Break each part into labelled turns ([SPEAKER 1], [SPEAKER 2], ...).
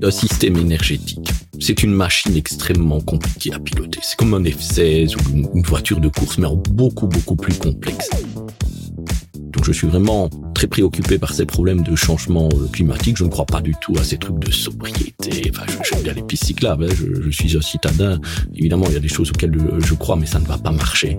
[SPEAKER 1] Un système énergétique, c'est une machine extrêmement compliquée à piloter. C'est comme un F-16 ou une voiture de course, mais en beaucoup, beaucoup plus complexe. Donc je suis vraiment très préoccupé par ces problèmes de changement euh, climatique. Je ne crois pas du tout à ces trucs de sobriété. Enfin, j'aime bien les pistes cyclables. Hein. Je, je, suis un citadin. Évidemment, il y a des choses auxquelles je crois, mais ça ne va pas marcher.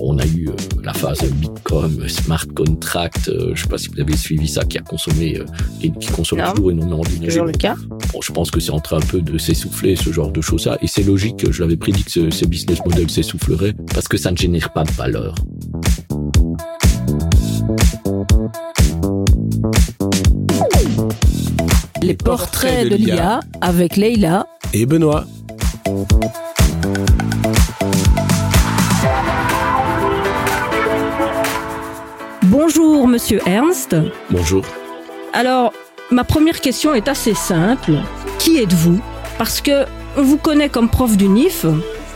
[SPEAKER 1] On a eu euh, la phase Bitcoin, smart contract. Euh, je ne sais pas si vous avez suivi ça, qui a consommé euh, et qui consomme toujours énormément d'énergie.
[SPEAKER 2] Toujours le cas.
[SPEAKER 1] Bon, je pense que c'est en train un peu de s'essouffler ce genre de choses-là, et c'est logique. Je l'avais prédit que ce, ce business model s'essoufflerait parce que ça ne génère pas de valeur.
[SPEAKER 2] Les portraits de l'IA avec Leïla
[SPEAKER 3] et Benoît.
[SPEAKER 2] Bonjour, monsieur Ernst.
[SPEAKER 1] Bonjour.
[SPEAKER 2] Alors, ma première question est assez simple. Qui êtes-vous? Parce que on vous connaît comme prof d'UNIF,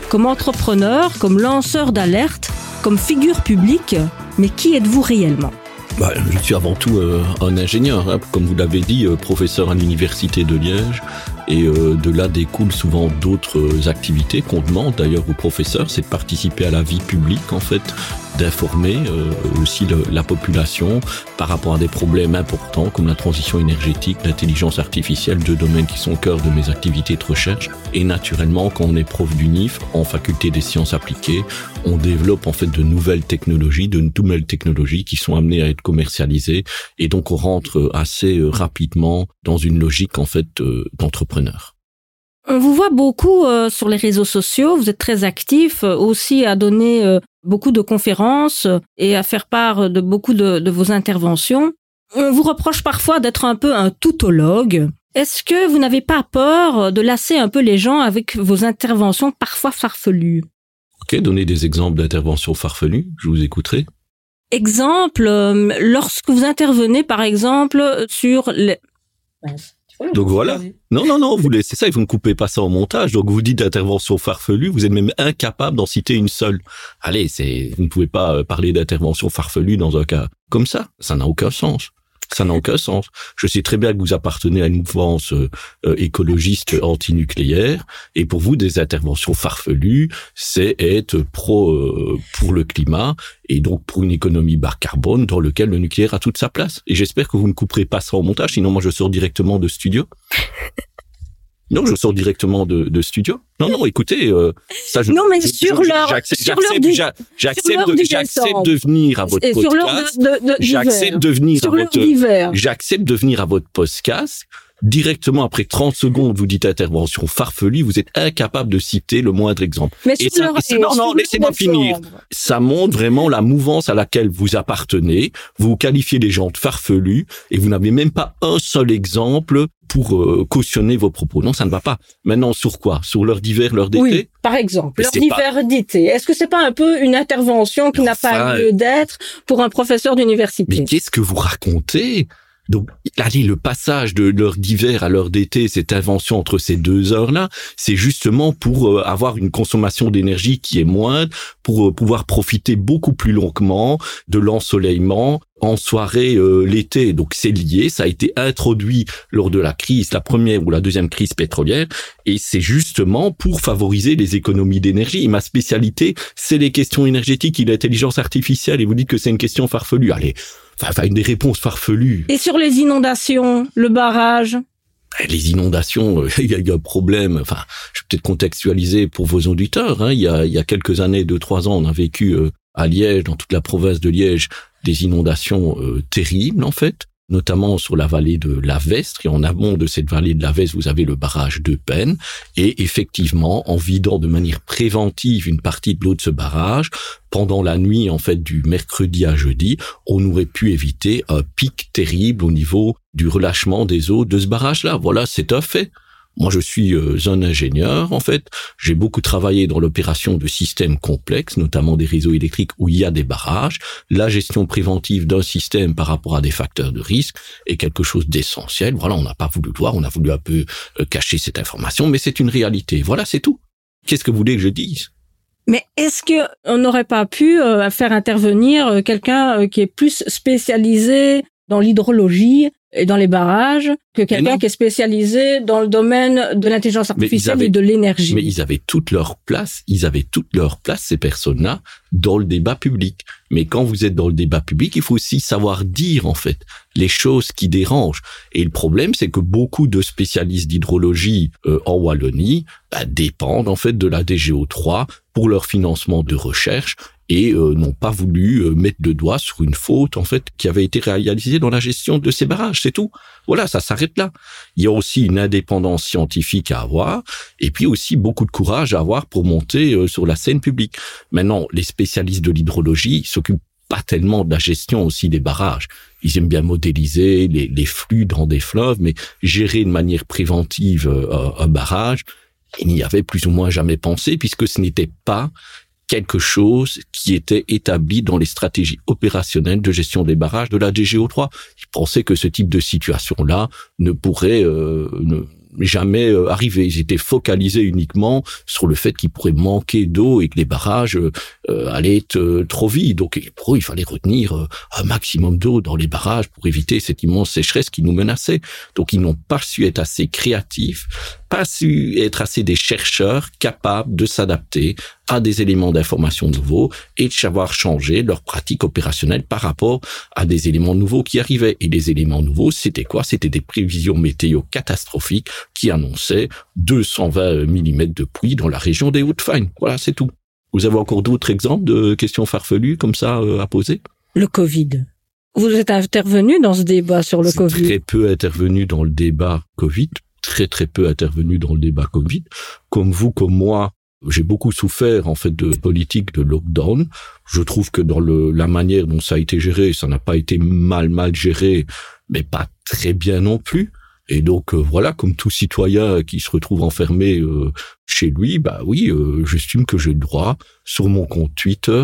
[SPEAKER 2] comme entrepreneur, comme lanceur d'alerte, comme figure publique, mais qui êtes-vous réellement?
[SPEAKER 1] Bah, je suis avant tout euh, un ingénieur, hein, comme vous l'avez dit, euh, professeur à l'université de Liège, et euh, de là découlent souvent d'autres activités qu'on demande d'ailleurs aux professeurs, c'est de participer à la vie publique en fait, d'informer euh, aussi la population par rapport à des problèmes importants comme la transition énergétique, l'intelligence artificielle, deux domaines qui sont au cœur de mes activités de recherche. Et naturellement, quand on est prof d'UNIF en faculté des sciences appliquées, on développe en fait de nouvelles technologies, de nouvelles technologies qui sont amenées à être commercialisées, et donc on rentre assez rapidement dans une logique en fait
[SPEAKER 2] on vous voit beaucoup euh, sur les réseaux sociaux, vous êtes très actif euh, aussi à donner euh, beaucoup de conférences et à faire part de beaucoup de, de vos interventions. On vous reproche parfois d'être un peu un toutologue. Est-ce que vous n'avez pas peur de lasser un peu les gens avec vos interventions parfois farfelues?
[SPEAKER 1] Ok, donnez des exemples d'interventions farfelues, je vous écouterai.
[SPEAKER 2] Exemple, lorsque vous intervenez par exemple sur les...
[SPEAKER 1] Donc voilà. Non, non, non, vous laissez ça et vous ne coupez pas ça au montage. Donc vous dites d'intervention farfelue, vous êtes même incapable d'en citer une seule. Allez, c'est, vous ne pouvez pas euh, parler d'intervention farfelue dans un cas comme ça. Ça n'a aucun sens. Ça n'a aucun sens. Je sais très bien que vous appartenez à une mouvance euh, euh écologiste antinucléaire, et pour vous, des interventions farfelues, c'est être pro euh, pour le climat et donc pour une économie bas carbone dans lequel le nucléaire a toute sa place. Et j'espère que vous ne couperez pas ça au montage, sinon moi je sors directement de studio. Non, je sors directement de, de studio. Non, non, écoutez, euh, ça je.
[SPEAKER 2] Non, mais sur l'heure,
[SPEAKER 1] j'accepte, de, j'accepte de venir à votre
[SPEAKER 2] Et
[SPEAKER 1] podcast.
[SPEAKER 2] Sur
[SPEAKER 1] j'accepte de venir
[SPEAKER 2] sur
[SPEAKER 1] à votre. J'accepte de venir à votre podcast. Directement après 30 secondes, vous dites intervention farfelue, vous êtes incapable de citer le moindre exemple.
[SPEAKER 2] Mais
[SPEAKER 1] et
[SPEAKER 2] ça,
[SPEAKER 1] et non, non, laissez-moi finir. Ça montre vraiment la mouvance à laquelle vous appartenez. Vous qualifiez les gens de farfelus et vous n'avez même pas un seul exemple pour euh, cautionner vos propos. Non, ça ne va pas. Maintenant, sur quoi? Sur l'heure d'hiver, l'heure d'été?
[SPEAKER 2] Oui, par exemple, l'heure d'hiver d'été. Est-ce que c'est pas un peu une intervention qui n'a pas lieu d'être pour un professeur d'université?
[SPEAKER 1] Mais qu'est-ce que vous racontez? Donc, allez, le passage de l'heure d'hiver à l'heure d'été, cette invention entre ces deux heures-là, c'est justement pour euh, avoir une consommation d'énergie qui est moindre, pour euh, pouvoir profiter beaucoup plus longuement de l'ensoleillement en soirée euh, l'été. Donc c'est lié, ça a été introduit lors de la crise, la première ou la deuxième crise pétrolière, et c'est justement pour favoriser les économies d'énergie. Ma spécialité, c'est les questions énergétiques et l'intelligence artificielle. Et vous dites que c'est une question farfelue. Allez, enfin, une des réponses farfelues.
[SPEAKER 2] Et sur les inondations, le barrage
[SPEAKER 1] les inondations, il y, a, un problème. Enfin, je vais peut-être contextualiser pour vos auditeurs. Hein. Il, y a, il y a quelques années, deux trois ans, on a vécu euh, à Liège, dans toute la province de Liège, des inondations euh, terribles en fait notamment sur la vallée de la Vestre. Et en amont de cette vallée de la Vestre, vous avez le barrage de Peine. Et effectivement, en vidant de manière préventive une partie de l'eau de ce barrage, pendant la nuit, en fait, du mercredi à jeudi, on aurait pu éviter un pic terrible au niveau du relâchement des eaux de ce barrage-là. Voilà, c'est un fait. Moi, je suis euh, un ingénieur, en fait. J'ai beaucoup travaillé dans l'opération de systèmes complexes, notamment des réseaux électriques où il y a des barrages. La gestion préventive d'un système par rapport à des facteurs de risque est quelque chose d'essentiel. Voilà, on n'a pas voulu le voir, on a voulu un peu euh, cacher cette information, mais c'est une réalité. Voilà, c'est tout. Qu'est-ce que vous voulez que je dise?
[SPEAKER 2] Mais est-ce que on n'aurait pas pu euh, faire intervenir quelqu'un qui est plus spécialisé dans l'hydrologie et dans les barrages que quelqu'un qui est spécialisé dans le domaine de l'intelligence artificielle et de l'énergie.
[SPEAKER 1] Mais ils avaient toute leur place, ils avaient toute leur place, ces personnes-là, dans le débat public. Mais quand vous êtes dans le débat public, il faut aussi savoir dire, en fait, les choses qui dérangent. Et le problème, c'est que beaucoup de spécialistes d'hydrologie euh, en Wallonie bah, dépendent, en fait, de la DGO3 pour leur financement de recherche et euh, n'ont pas voulu euh, mettre le doigt sur une faute en fait qui avait été réalisée dans la gestion de ces barrages, c'est tout. Voilà, ça s'arrête là. Il y a aussi une indépendance scientifique à avoir et puis aussi beaucoup de courage à avoir pour monter euh, sur la scène publique. Maintenant, les spécialistes de l'hydrologie s'occupent pas tellement de la gestion aussi des barrages. Ils aiment bien modéliser les, les flux dans des fleuves, mais gérer de manière préventive un barrage, il n'y avait plus ou moins jamais pensé puisque ce n'était pas quelque chose qui était établi dans les stratégies opérationnelles de gestion des barrages de la DGO3. Ils pensaient que ce type de situation-là ne pourrait euh, jamais euh, arrivé. Ils étaient focalisés uniquement sur le fait qu'il pourrait manquer d'eau et que les barrages euh, euh, allaient être trop vides. Donc pour eux, il fallait retenir un maximum d'eau dans les barrages pour éviter cette immense sécheresse qui nous menaçait. Donc ils n'ont pas su être assez créatifs, pas su être assez des chercheurs capables de s'adapter à des éléments d'information nouveaux et de savoir changer leurs pratiques opérationnelles par rapport à des éléments nouveaux qui arrivaient. Et les éléments nouveaux, c'était quoi? C'était des prévisions météo catastrophiques qui annonçait 220 mm de pluie dans la région des Hauts-de-Fagne. Voilà, c'est tout. Vous avez encore d'autres exemples de questions farfelues comme ça euh, à poser?
[SPEAKER 2] Le Covid. Vous êtes intervenu dans ce débat sur le Covid
[SPEAKER 1] Très peu intervenu dans le débat Covid, très très peu intervenu dans le débat Covid. Comme vous, comme moi, j'ai beaucoup souffert en fait de politique de lockdown. Je trouve que dans le, la manière dont ça a été géré, ça n'a pas été mal mal géré, mais pas très bien non plus. Et donc euh, voilà, comme tout citoyen qui se retrouve enfermé euh, chez lui, bah oui, euh, j'estime que j'ai le droit sur mon compte Twitter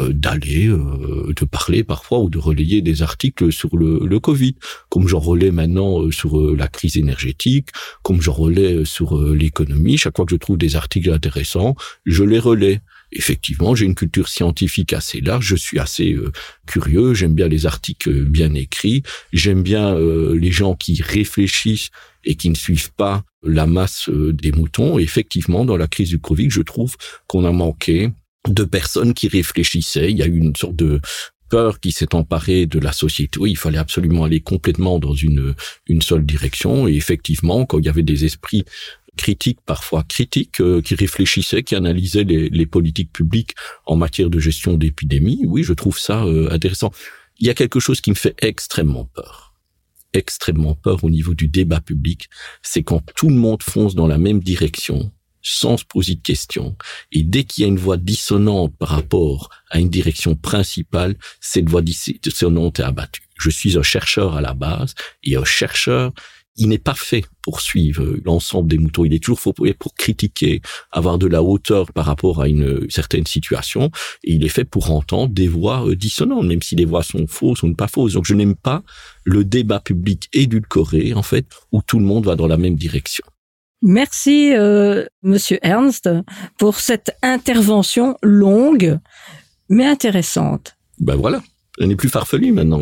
[SPEAKER 1] d'aller, de parler parfois ou de relayer des articles sur le, Covid, comme j'en relais maintenant sur la crise énergétique, comme j'en relais sur l'économie. Chaque fois que je trouve des articles intéressants, je les relais effectivement, j'ai une culture scientifique assez large, je suis assez euh, curieux, j'aime bien les articles bien écrits, j'aime bien euh, les gens qui réfléchissent et qui ne suivent pas la masse euh, des moutons. Effectivement, dans la crise du Covid, je trouve qu'on a manqué de personnes qui réfléchissaient. Il y a eu une sorte de peur qui s'est emparée de la société. Oui, il fallait absolument aller complètement dans une, une seule direction. Et effectivement, quand il y avait des esprits critiques, parfois critiques, euh, qui réfléchissaient, qui analysaient les, les, politiques publiques en matière de gestion d'épidémie. Oui, je trouve ça euh, intéressant. Il y a quelque chose qui me fait extrêmement peur, extrêmement peur au niveau du débat public, c'est quand tout le monde fonce dans la même direction sans se poser de questions. Et dès qu'il y a une voix dissonante par rapport à une direction principale, cette voix dissonante est abattue. Je suis un chercheur à la base, et un chercheur, il n'est pas fait pour suivre l'ensemble des moutons. Il est toujours fait pour critiquer, avoir de la hauteur par rapport à une certaine situation. Et il est fait pour entendre des voix euh, dissonantes, même si les voix sont fausses ou pas fausses. Donc je n'aime pas le débat public édulcoré, en fait, où tout le monde va dans la même direction.
[SPEAKER 2] Merci, euh, Monsieur Ernst, pour cette intervention longue, mais intéressante.
[SPEAKER 1] Ben voilà, elle n'est plus farfelue maintenant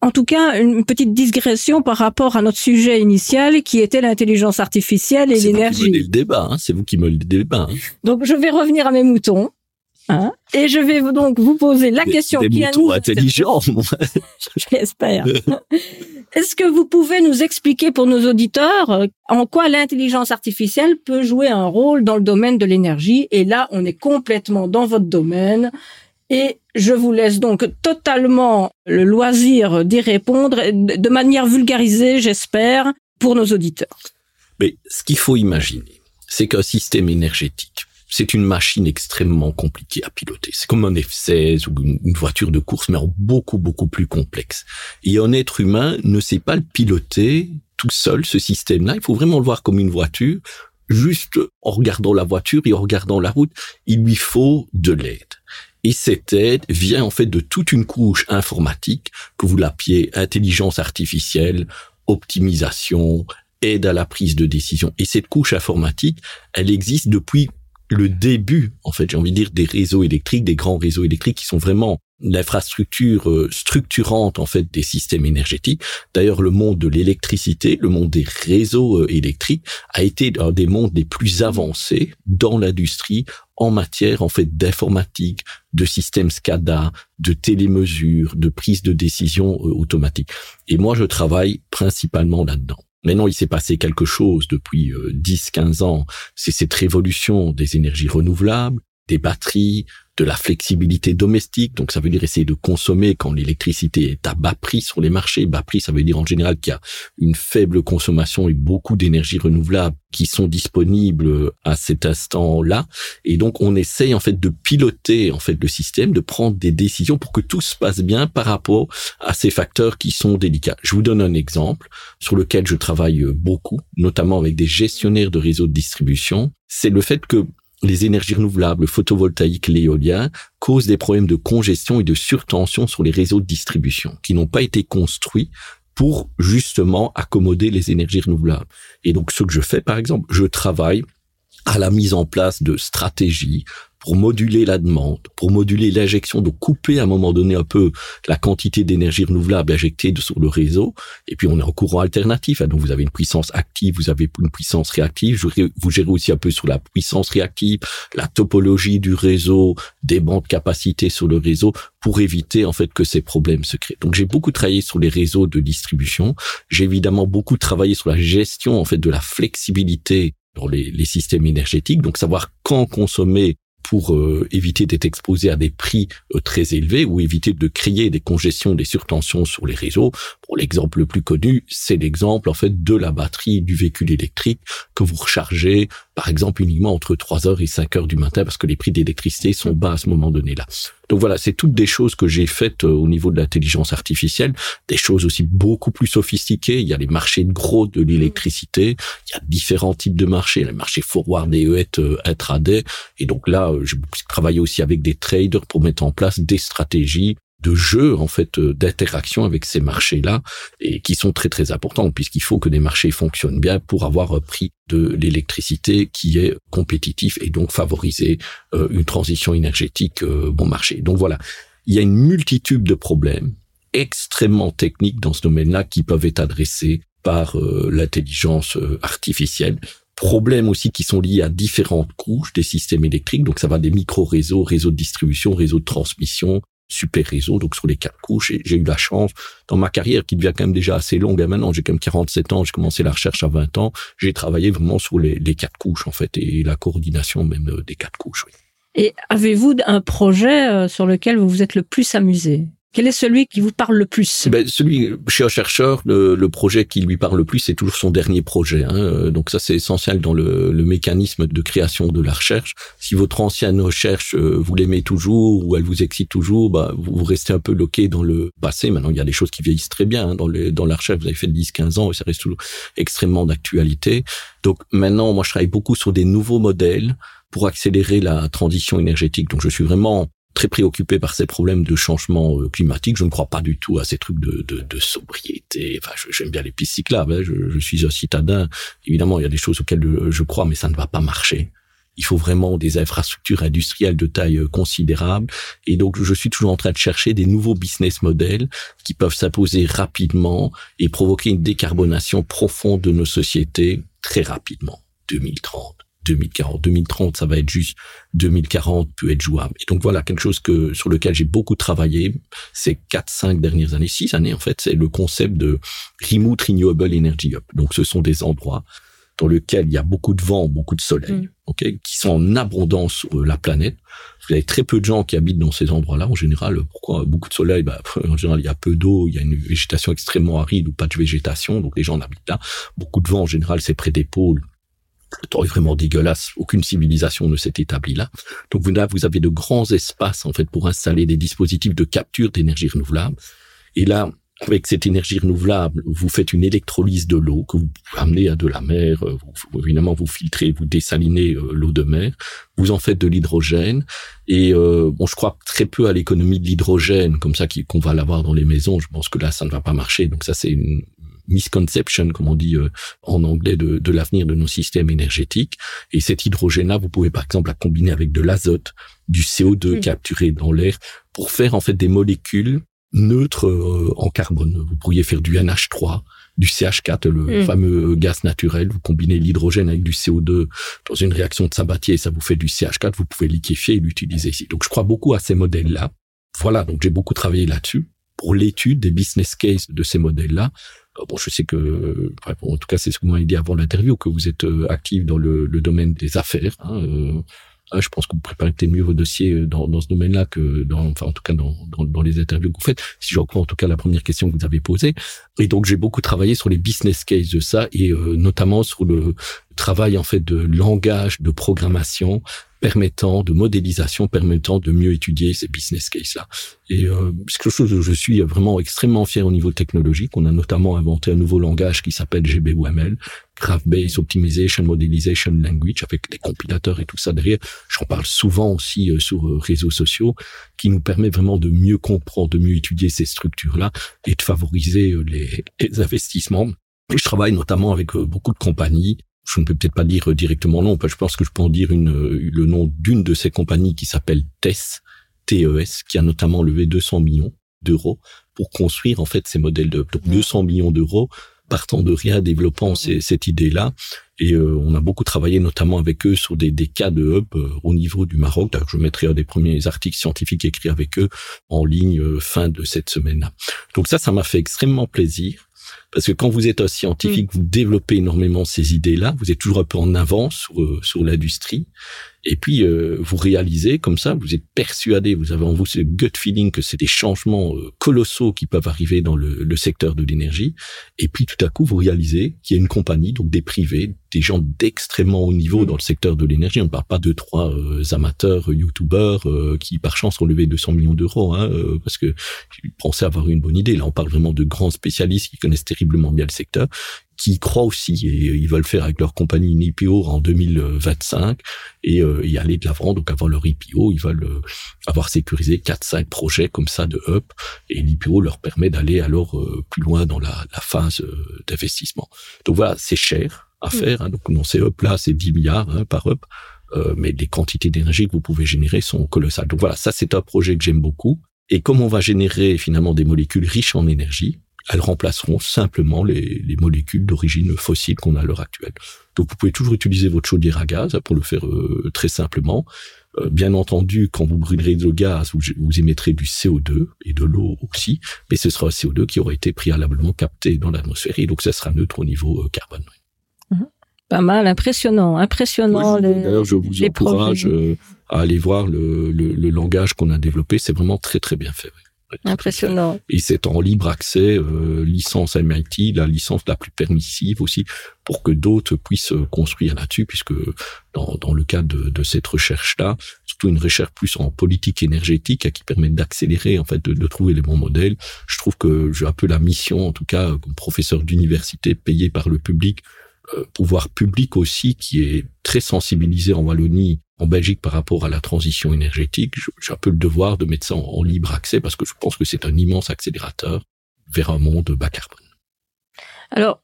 [SPEAKER 2] en tout cas une petite digression par rapport à notre sujet initial qui était l'intelligence artificielle et l'énergie.
[SPEAKER 1] C'est vous qui menez le débat, hein c'est vous qui menez le débat. Hein
[SPEAKER 2] donc je vais revenir à mes moutons. Hein et je vais donc vous poser la question
[SPEAKER 1] des
[SPEAKER 2] qui
[SPEAKER 1] moutons intelligents.
[SPEAKER 2] J'espère. Est-ce que vous pouvez nous expliquer pour nos auditeurs euh, en quoi l'intelligence artificielle peut jouer un rôle dans le domaine de l'énergie? Et là, on est complètement dans votre domaine. Et je vous laisse donc totalement le loisir d'y répondre de manière vulgarisée, j'espère, pour nos auditeurs.
[SPEAKER 1] Mais ce qu'il faut imaginer, c'est qu'un système énergétique, c'est une machine extrêmement compliquée à piloter. C'est comme un F-16 ou une voiture de course, mais beaucoup, beaucoup plus complexe. Et un être humain ne sait pas le piloter tout seul, ce système-là. Il faut vraiment le voir comme une voiture. Juste en regardant la voiture et en regardant la route, il lui faut de l'aide. Et cette aide vient en fait de toute une couche informatique que vous l'appelez intelligence artificielle, optimisation, aide à la prise de décision. Et cette couche informatique, elle existe depuis le début, en fait, j'ai envie de dire, des réseaux électriques, des grands réseaux électriques qui sont vraiment l'infrastructure euh, structurante en fait des systèmes énergétiques. D'ailleurs, le monde de l'électricité, le monde des réseaux euh, électriques a été un des mondes les plus avancés dans l'industrie en matière en fait d'informatique, de systèmes SCADA, de télémesure, de prise de décision euh, automatique. Et moi, je travaille principalement là-dedans. Maintenant, il s'est passé quelque chose depuis 10-15 ans. C'est cette révolution des énergies renouvelables, des batteries, de la flexibilité domestique. Donc, ça veut dire essayer de consommer quand l'électricité est à bas prix sur les marchés. Bas prix, ça veut dire en général qu'il y a une faible consommation et beaucoup d'énergie renouvelable qui sont disponibles à cet instant-là. Et donc, on essaye en fait de piloter en fait le système, de prendre des décisions pour que tout se passe bien par rapport à ces facteurs qui sont délicats. Je vous donne un exemple sur lequel je travaille beaucoup, notamment avec des gestionnaires de réseaux de distribution. C'est le fait que les énergies renouvelables, le photovoltaïque, l'éolien, causent des problèmes de congestion et de surtension sur les réseaux de distribution qui n'ont pas été construits pour justement accommoder les énergies renouvelables. Et donc, ce que je fais, par exemple, je travaille à la mise en place de stratégies pour moduler la demande, pour moduler l'injection, de couper à un moment donné un peu la quantité d'énergie renouvelable injectée sur le réseau. Et puis on est en courant alternatif. Hein. donc vous avez une puissance active, vous avez une puissance réactive. Vous gérez aussi un peu sur la puissance réactive, la topologie du réseau, des bandes capacité sur le réseau pour éviter en fait que ces problèmes se créent. Donc j'ai beaucoup travaillé sur les réseaux de distribution. J'ai évidemment beaucoup travaillé sur la gestion en fait de la flexibilité dans les, les, systèmes énergétiques, donc savoir quand consommer pour euh, éviter d'être exposé à des prix euh, très élevés ou éviter de créer des congestions, des surtensions sur les réseaux. Pour l'exemple le plus connu, c'est l'exemple en fait de la batterie du véhicule électrique que vous rechargez par exemple uniquement entre 3 heures et 5 heures du matin parce que les prix d'électricité sont bas à ce moment donné-là. Donc voilà, c'est toutes des choses que j'ai faites euh, au niveau de l'intelligence artificielle, des choses aussi beaucoup plus sophistiquées. Il y a les marchés de gros de l'électricité, il y a différents types de marchés, les marchés forward et EET euh, intraday. Et donc là, euh, j'ai travaillé aussi avec des traders pour mettre en place des stratégies de jeu en fait euh, d'interaction avec ces marchés-là et qui sont très très importants puisqu'il faut que les marchés fonctionnent bien pour avoir un prix de l'électricité qui est compétitif et donc favoriser euh, une transition énergétique euh, bon marché. Donc voilà, il y a une multitude de problèmes extrêmement techniques dans ce domaine-là qui peuvent être adressés par l'intelligence artificielle problèmes aussi qui sont liés à différentes couches des systèmes électriques. Donc ça va des micro-réseaux, réseaux de distribution, réseaux de transmission, super réseau, donc sur les quatre couches. Et j'ai eu la chance, dans ma carrière qui devient quand même déjà assez longue, hein, maintenant j'ai quand même 47 ans, j'ai commencé la recherche à 20 ans, j'ai travaillé vraiment sur les, les, quatre couches en fait, et la coordination même euh, des quatre couches. Oui.
[SPEAKER 2] Et avez-vous un projet euh, sur lequel vous vous êtes le plus amusé? Quel est celui qui vous parle le plus?
[SPEAKER 1] Eh ben, Celui chez un chercheur, le, le, projet qui lui parle le plus, c'est toujours son dernier projet. Hein. Euh, donc ça, c'est essentiel dans le, le, mécanisme de création de la recherche. Si votre ancienne recherche, euh, vous l'aimez toujours ou elle vous excite toujours, bah, vous, restez un peu bloqué dans le passé. Maintenant, il y a des choses qui vieillissent très bien hein, dans, le, dans la recherche. Vous avez fait 10-15 ans et ça reste toujours extrêmement d'actualité. Donc maintenant, moi, je travaille beaucoup sur des nouveaux modèles pour accélérer la transition énergétique. Donc je suis vraiment très préoccupé par ces problèmes de changement euh, climatique. Je ne crois pas du tout à ces trucs de, de, de sobriété. Enfin, j'aime bien les pistes cyclables. Hein. Je, je, suis un citadin. Évidemment, il y a des choses auxquelles je crois, mais ça ne va pas marcher. Il faut vraiment des infrastructures industrielles de taille euh, considérable. Et donc, je suis toujours en train de chercher des nouveaux business models qui peuvent s'imposer rapidement et provoquer une décarbonation profonde de nos sociétés très rapidement. 2030. 2040. 2030, ça va être juste 2040 peut être jouable. Et donc voilà quelque chose que sur lequel j'ai beaucoup travaillé ces quatre, cinq dernières années, six années en fait, c'est le concept de Remote Renewable Energy Hub. Donc ce sont des endroits dans lesquels il y a beaucoup de vent, beaucoup de soleil, mm. ok, qui sont en abondance sur la planète. Vous avez très peu de gens qui habitent dans ces endroits-là. En général, pourquoi beaucoup de soleil? Bah, En général, il y a peu d'eau, il y a une végétation extrêmement aride ou pas de végétation, donc les gens habitent là. Beaucoup de vent, en général, c'est près des pôles vraiment dégueulasse. Aucune civilisation ne s'est établie là. Donc vous, vous avez de grands espaces en fait pour installer des dispositifs de capture d'énergie renouvelable. Et là, avec cette énergie renouvelable, vous faites une électrolyse de l'eau que vous amener à de la mer. Euh, vous, évidemment, vous filtrez, vous dessalinez euh, l'eau de mer. Vous en faites de l'hydrogène. Et euh, bon, je crois très peu à l'économie de l'hydrogène comme ça qu'on va l'avoir dans les maisons. Je pense que là, ça ne va pas marcher. Donc ça, c'est une misconception, comme on dit euh, en anglais, de, de l'avenir de nos systèmes énergétiques. Et cet hydrogène-là, vous pouvez par exemple la combiner avec de l'azote, du CO2 capturé dans l'air, pour faire en fait des molécules neutres euh, en carbone. Vous pourriez faire du NH3, du CH4, le fameux gaz naturel. Vous combinez l'hydrogène avec du CO2 dans une réaction de Sabatier, ça vous fait du CH4. Vous pouvez liquéfier et l'utiliser ici. Donc je crois beaucoup à ces modèles-là. Voilà, donc j'ai beaucoup travaillé là-dessus pour l'étude des business cases de ces modèles-là. Euh, bon, je sais que, en tout cas, c'est ce que vous m'avez dit avant l'interview, que vous êtes euh, actif dans le, domaine des affaires. Hein, euh, ah, je pense que vous préparez mieux vos dossiers dans, ce domaine-là que dans, enfin, en tout cas, dans, les interviews que vous faites. Si je reprends en tout cas la première question que vous avez posée. Et donc, j'ai beaucoup travaillé sur les business cases de ça et notamment sur le travail, en fait, de langage de programmation permettant, de modélisation permettant de mieux étudier ces business cases-là. Et euh, c'est quelque chose où je suis vraiment extrêmement fier au niveau technologique. On a notamment inventé un nouveau langage qui s'appelle GBOML, Graph Based Optimization Modelization Language, avec des compilateurs et tout ça derrière. J'en parle souvent aussi euh, sur euh, réseaux sociaux, qui nous permet vraiment de mieux comprendre, de mieux étudier ces structures-là et de favoriser euh, les, les investissements. Et je travaille notamment avec beaucoup de compagnies je ne peux peut-être pas dire directement non, je pense que je peux en dire une, le nom d'une de ces compagnies qui s'appelle TES, TES, qui a notamment levé 200 millions d'euros pour construire en fait ces modèles de 200 millions d'euros partant de rien, développant cette idée-là. Et euh, on a beaucoup travaillé notamment avec eux sur des, des cas de hub euh, au niveau du Maroc. je mettrai un des premiers articles scientifiques écrits avec eux en ligne euh, fin de cette semaine-là. Donc ça, ça m'a fait extrêmement plaisir. Parce que quand vous êtes un scientifique, mm. vous développez énormément ces idées-là, vous êtes toujours un peu en avance sur, euh, sur l'industrie. Et puis, euh, vous réalisez comme ça, vous êtes persuadé, vous avez en vous ce gut feeling que c'est des changements euh, colossaux qui peuvent arriver dans le, le secteur de l'énergie. Et puis, tout à coup, vous réalisez qu'il y a une compagnie, donc des privés, des gens d'extrêmement haut niveau mm. dans le secteur de l'énergie. On ne parle pas de trois euh, amateurs, youtubeurs, qui par chance ont levé 200 millions d'euros, hein, parce que ils pensaient avoir une bonne idée. Là, on parle vraiment de grands spécialistes qui connaissent terriblement bien le secteur qui croient aussi et ils veulent faire avec leur compagnie une IPO en 2025 et euh, y aller de l'avant. Donc avant leur IPO, ils veulent euh, avoir sécurisé 4-5 projets comme ça de up et l'IPO leur permet d'aller alors euh, plus loin dans la, la phase euh, d'investissement. Donc voilà, c'est cher à mm. faire. Hein. Donc non, ces up là, c'est 10 milliards hein, par up. mais les quantités d'énergie que vous pouvez générer sont colossales. Donc voilà, ça c'est un projet que j'aime beaucoup. Et comme on va générer finalement des molécules riches en énergie, elles remplaceront simplement les, les molécules d'origine fossile qu'on a à l'heure actuelle. Donc vous pouvez toujours utiliser votre chaudière à gaz pour le faire euh, très simplement. Euh, bien entendu, quand vous brûlerez le gaz, vous, vous, émettrez du CO2 et de l'eau aussi, mais ce sera un CO2 qui aura été préalablement capté dans l'atmosphère et donc ça sera neutre au niveau euh, carbone.
[SPEAKER 2] Mhm. Pas mal, impressionnant, impressionnant.
[SPEAKER 1] D'ailleurs, je vous encourage à aller voir le, le, le langage qu'on a développé. C'est vraiment très très bien fait.
[SPEAKER 2] Impressionnant.
[SPEAKER 1] Et c'est en libre accès, euh, licence MIT, la licence la plus permissive aussi, pour que d'autres puissent euh, construire là-dessus, puisque dans, dans le cadre de, de cette recherche-là, surtout une recherche plus en politique énergétique qui permet d'accélérer, en fait, de, de, trouver les bons modèles. Je trouve que j'ai un peu la mission, en tout cas, comme professeur d'université payé par le public, euh, pouvoir public aussi qui est très sensibilisé en Wallonie, en Belgique par rapport à la transition énergétique. J'ai un peu le devoir de mettre ça en, libre accès parce que je pense que c'est un immense accélérateur vers un monde bas carbone.
[SPEAKER 2] Alors,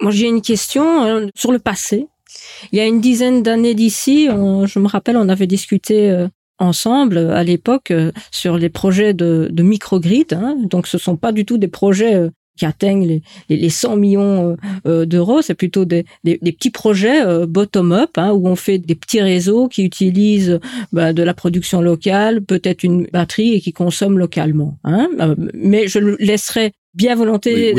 [SPEAKER 2] moi j'ai une question euh, sur le passé. Il y a une dizaine d'années d'ici, je me rappelle, on avait discuté euh, ensemble à l'époque sur les projets de, de microgrid. Hein. Donc, ce sont pas du tout des projets qui atteignent les, les, 100 millions euh, euh, d'euros. C'est plutôt des, des, des, petits projets euh, bottom-up hein, où on fait des petits réseaux qui utilisent bah, de la production locale, peut-être une batterie et qui consomment localement. Hein. Mais je laisserai bien volonté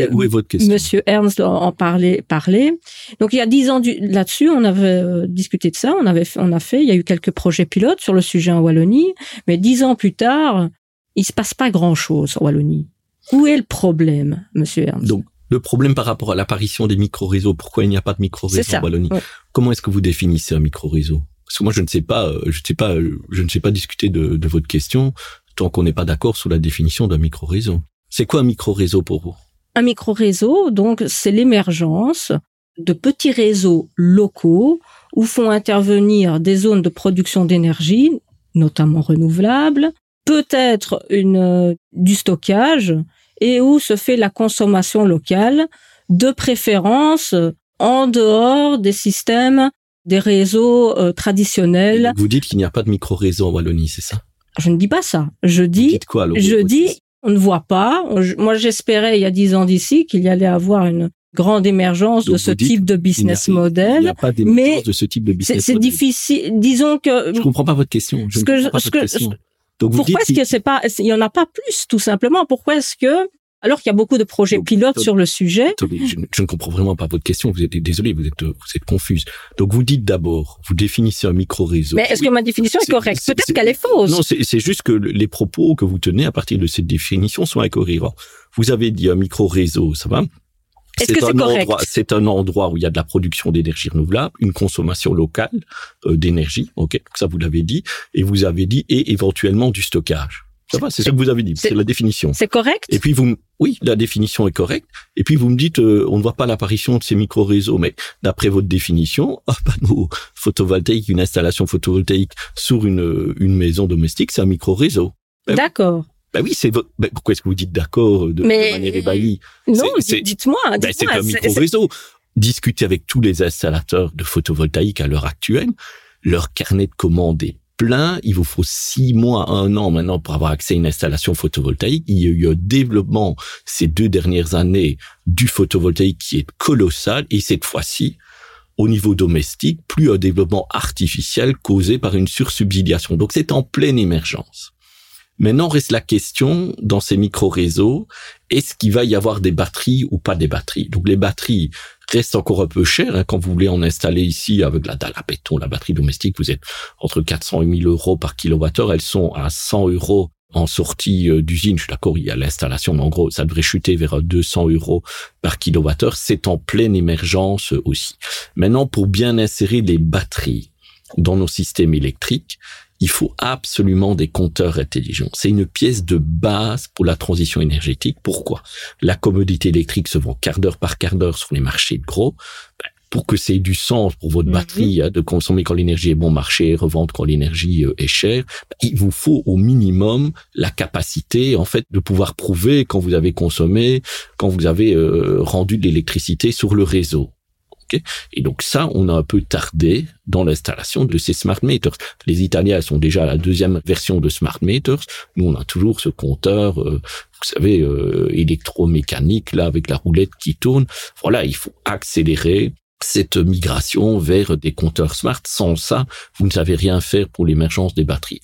[SPEAKER 2] Monsieur Ernst en parler. parler. Donc il y a dix ans là-dessus, on avait discuté de ça, on avait on a fait, il y a eu quelques projets pilotes sur le sujet en Wallonie, mais dix ans plus tard, il se passe pas grand-chose en Wallonie. Où est le problème, monsieur Ernst?
[SPEAKER 1] Donc, le problème par rapport à l'apparition des micro-réseaux, pourquoi il n'y a pas de micro-réseau en Wallonie Comment est-ce que vous définissez un micro-réseau? Parce que moi, je ne sais pas, euh, je ne sais pas, euh, je ne sais pas discuter de, de votre question tant qu'on n'est pas d'accord sur la définition d'un micro-réseau. C'est quoi un micro-réseau pour vous?
[SPEAKER 2] Un micro-réseau, donc, c'est l'émergence de petits réseaux locaux où font intervenir des zones de production d'énergie, notamment renouvelables, peut-être une, du stockage et où se fait la consommation locale de préférence en dehors des systèmes des réseaux euh, traditionnels.
[SPEAKER 1] Vous dites qu'il n'y a pas de micro-réseau en Wallonie, c'est ça?
[SPEAKER 2] Je ne dis pas ça. Je dis,
[SPEAKER 1] quoi,
[SPEAKER 2] je dis, on ne voit pas. Moi, j'espérais il y a dix ans d'ici qu'il y allait avoir une grande émergence de ce type de business model. Il
[SPEAKER 1] n'y a pas d'émergence de ce type de business
[SPEAKER 2] C'est difficile. Disons que.
[SPEAKER 1] Je comprends pas votre question. Je ne comprends pas votre question.
[SPEAKER 2] Donc pourquoi est-ce que c'est pas, il y en a pas plus, tout simplement? Pourquoi est-ce que alors qu'il y a beaucoup de projets pilotes sur le sujet.
[SPEAKER 1] je, ne comprends vraiment pas votre question. Vous êtes désolé, vous êtes vous êtes confuse. Donc vous dites d'abord, vous définissez un micro-réseau.
[SPEAKER 2] Mais est-ce que ma définition est, correcte? Peut-être qu'elle est fausse.
[SPEAKER 1] Non, c'est juste que les propos que vous tenez à partir de cette définition sont incohérents. Vous avez dit un micro-réseau, ça va?
[SPEAKER 2] C'est -ce
[SPEAKER 1] endroit, c'est un endroit où il y a de la production d'énergie renouvelable, une consommation locale euh, d'énergie, ok, ça vous l'avez dit, et vous avez dit et éventuellement du stockage c'est ce que vous avez dit, c'est la définition.
[SPEAKER 2] C'est correct?
[SPEAKER 1] Et puis vous, oui, la définition est correcte. Et puis vous me dites, euh, on ne voit pas l'apparition de ces micro-réseaux, mais d'après votre définition, un panneau photovoltaïque, une installation photovoltaïque sur une, une maison domestique, c'est un micro-réseau.
[SPEAKER 2] Ben d'accord.
[SPEAKER 1] Ben oui, c'est votre... Ben pourquoi est-ce que vous dites d'accord de, manière ébahie?
[SPEAKER 2] Non, dites-moi.
[SPEAKER 1] Ben c'est un micro-réseau. Discutez avec tous les installateurs de photovoltaïque à l'heure actuelle. Leur carnet de commandes est plein, il vous faut six mois, un an maintenant pour avoir accès à une installation photovoltaïque. Il y a eu un développement ces deux dernières années du photovoltaïque qui est colossal et cette fois-ci, au niveau domestique, plus un développement artificiel causé par une sursubsidiation. Donc c'est en pleine émergence. Maintenant reste la question dans ces micro-réseaux, est-ce qu'il va y avoir des batteries ou pas des batteries? Donc les batteries, reste encore un peu cher. Hein, quand vous voulez en installer ici avec la dalle à béton, la batterie domestique, vous êtes entre 400 et 1000 euros par kilowattheure. Elles sont à 100 euros en sortie euh, d'usine. Je suis d'accord, il y a l'installation, mais en gros, ça devrait chuter vers 200 euros par kilowattheure. C'est en pleine émergence aussi. Maintenant, pour bien insérer les batteries dans nos systèmes électriques, il faut absolument des compteurs intelligents. C'est une pièce de base pour la transition énergétique. Pourquoi? La commodité électrique se vend quart d'heure par quart d'heure sur les marchés de gros. Ben, pour que c'est du sens pour votre mhm. batterie hein, de consommer quand l'énergie est bon marché, revendre quand l'énergie euh, est chère, ben, il vous faut au minimum la capacité en fait de pouvoir prouver quand vous avez consommé, quand vous avez euh, rendu de l'électricité sur le réseau. Et donc ça, on a un peu tardé dans l'installation de ces smart meters. Les Italiens sont déjà à la deuxième version de smart meters. Nous, on a toujours ce compteur, euh, vous savez, euh, électromécanique là avec la roulette qui tourne. Voilà, il faut accélérer cette migration vers des compteurs smart. Sans ça, vous ne savez rien faire pour l'émergence des batteries.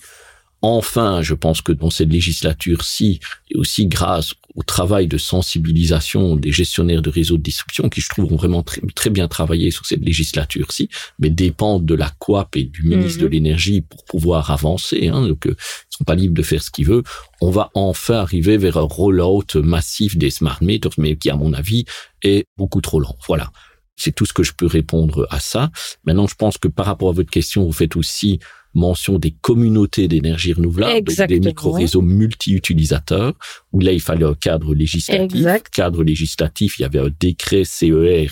[SPEAKER 1] Enfin, je pense que dans cette législature-ci, et aussi grâce au travail de sensibilisation des gestionnaires de réseaux de distribution, qui je trouve ont vraiment très, bien travaillé sur cette législature-ci, mais dépendent de la COAP et du ministre de mhm. l'énergie pour pouvoir avancer. Hein, donc, euh, ils sont pas libres de faire ce qu'ils veulent. On va enfin arriver vers un rollout massif des smart meters, mais qui, à mon avis, est beaucoup trop lent. Voilà. C'est tout ce que je peux répondre à ça. Maintenant, je pense que par rapport à votre question, vous faites aussi mention des communautés d'énergie renouvelable, des micro-réseaux multi-utilisateurs, où là, il fallait un cadre législatif. Cadre législatif, il y avait un décret CER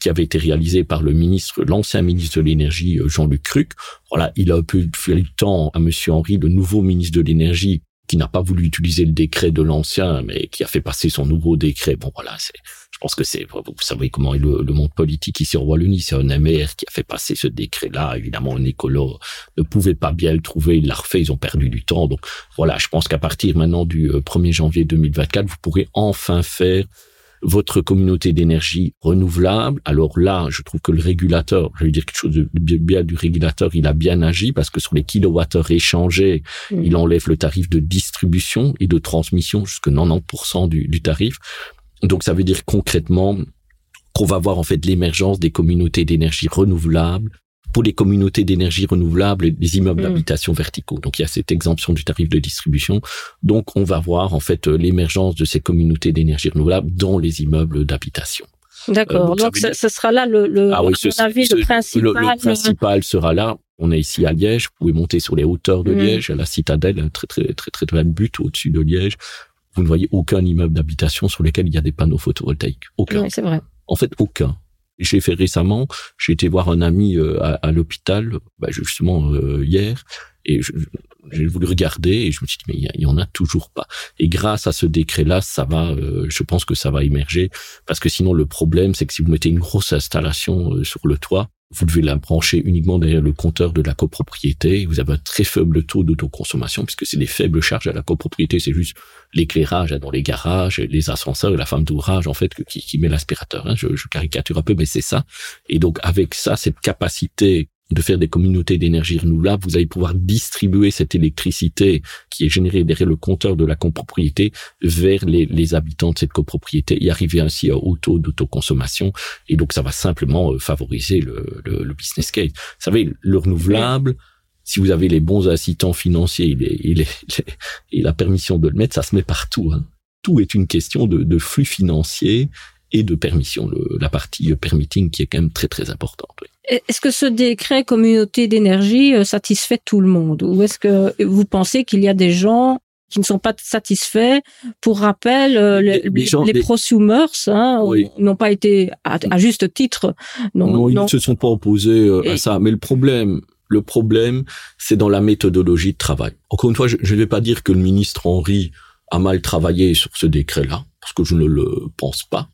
[SPEAKER 1] qui avait été réalisé par le ministre, l'ancien ministre de l'énergie, euh, Jean-Luc Cruc. Voilà, il a un peu fallu temps à Monsieur Henry, le nouveau ministre de l'énergie, qui n'a pas voulu utiliser le décret de l'ancien, mais qui a fait passer son nouveau décret. Bon, voilà, c'est pense que c'est, vous savez comment est le, monde politique ici au Wallonie, c'est un MR qui a fait passer ce décret-là. Évidemment, un écolo ne pouvait pas bien le trouver, il l'a refait, ils ont perdu du temps. Donc voilà, je pense qu'à partir maintenant du 1er euh, janvier 2024, vous pourrez enfin faire votre communauté d'énergie renouvelable. Alors là, je trouve que le régulateur, je vais dire quelque chose de bien du régulateur, il a bien agi parce que sur les kilowattheures échangés, mmh. il enlève le tarif de distribution et de transmission jusque 90% du, du tarif. Donc ça veut dire concrètement qu'on va voir en fait l'émergence des communautés d'énergie renouvelable pour les communautés d'énergie renouvelable les immeubles mm. d'habitation verticaux. Donc il y a cette exemption du tarif de distribution. Donc on va voir en fait l'émergence de ces communautés d'énergie renouvelable dans les immeubles d'habitation.
[SPEAKER 2] D'accord. Euh, donc, ce, sera là le, le
[SPEAKER 1] ah le principal. Le, principal sera là. On est ici à Liège. Vous pouvez monter sur les hauteurs de mm. Liège, à la citadelle, très très très très très, très but au-dessus de Liège vous ne voyez aucun immeuble d'habitation sur lequel il y a des panneaux photovoltaïques. Aucun.
[SPEAKER 2] Oui, c'est vrai.
[SPEAKER 1] En fait, aucun. J'ai fait récemment, j'ai été voir un ami euh, à, l'hôpital, bah, justement euh, hier, Et j'ai voulu regarder et je me suis dit, mais il y, en a toujours pas. Et grâce à ce décret-là, ça va, euh, je pense que ça va émerger. Parce que sinon, le problème, c'est que si vous mettez une grosse installation euh, sur le toit, vous devez la brancher uniquement derrière le compteur de la copropriété. Vous avez un très faible taux d'autoconsommation puisque c'est des faibles charges à la copropriété. C'est juste l'éclairage dans les garages, les ascenseurs et la femme d'ouvrage en fait qui, qui met l'aspirateur. Hein. Je, je, caricature un peu, mais c'est ça. Et donc avec ça, cette capacité de faire des communautés d'énergie renouvelable, vous allez pouvoir distribuer cette électricité qui est générée derrière le compteur de la copropriété vers les, habitants de cette copropriété et arriver ainsi à haut taux d'autoconsommation. Et donc, ça va simplement euh, favoriser le, business case. Vous savez, le renouvelable, si vous avez les bons incitants financiers et, la permission de le mettre, ça se met partout. Hein. Tout est une question de, flux financier et de permission, la partie permitting qui est quand même très très importante.
[SPEAKER 2] Est-ce que ce décret communauté d'énergie euh, satisfait tout le monde? Ou est-ce que vous pensez qu'il y a des gens qui ne sont pas satisfaits? Pour rappel, euh, les, les, prosumers hein, n'ont pas été à, juste titre.
[SPEAKER 1] Non, ils ne se sont pas opposés euh, à ça. Mais le problème, le problème, c'est dans la méthodologie de travail. Encore une fois, je ne vais pas dire que le ministre Henry a mal travaillé sur ce décret-là, parce que je ne le pense pas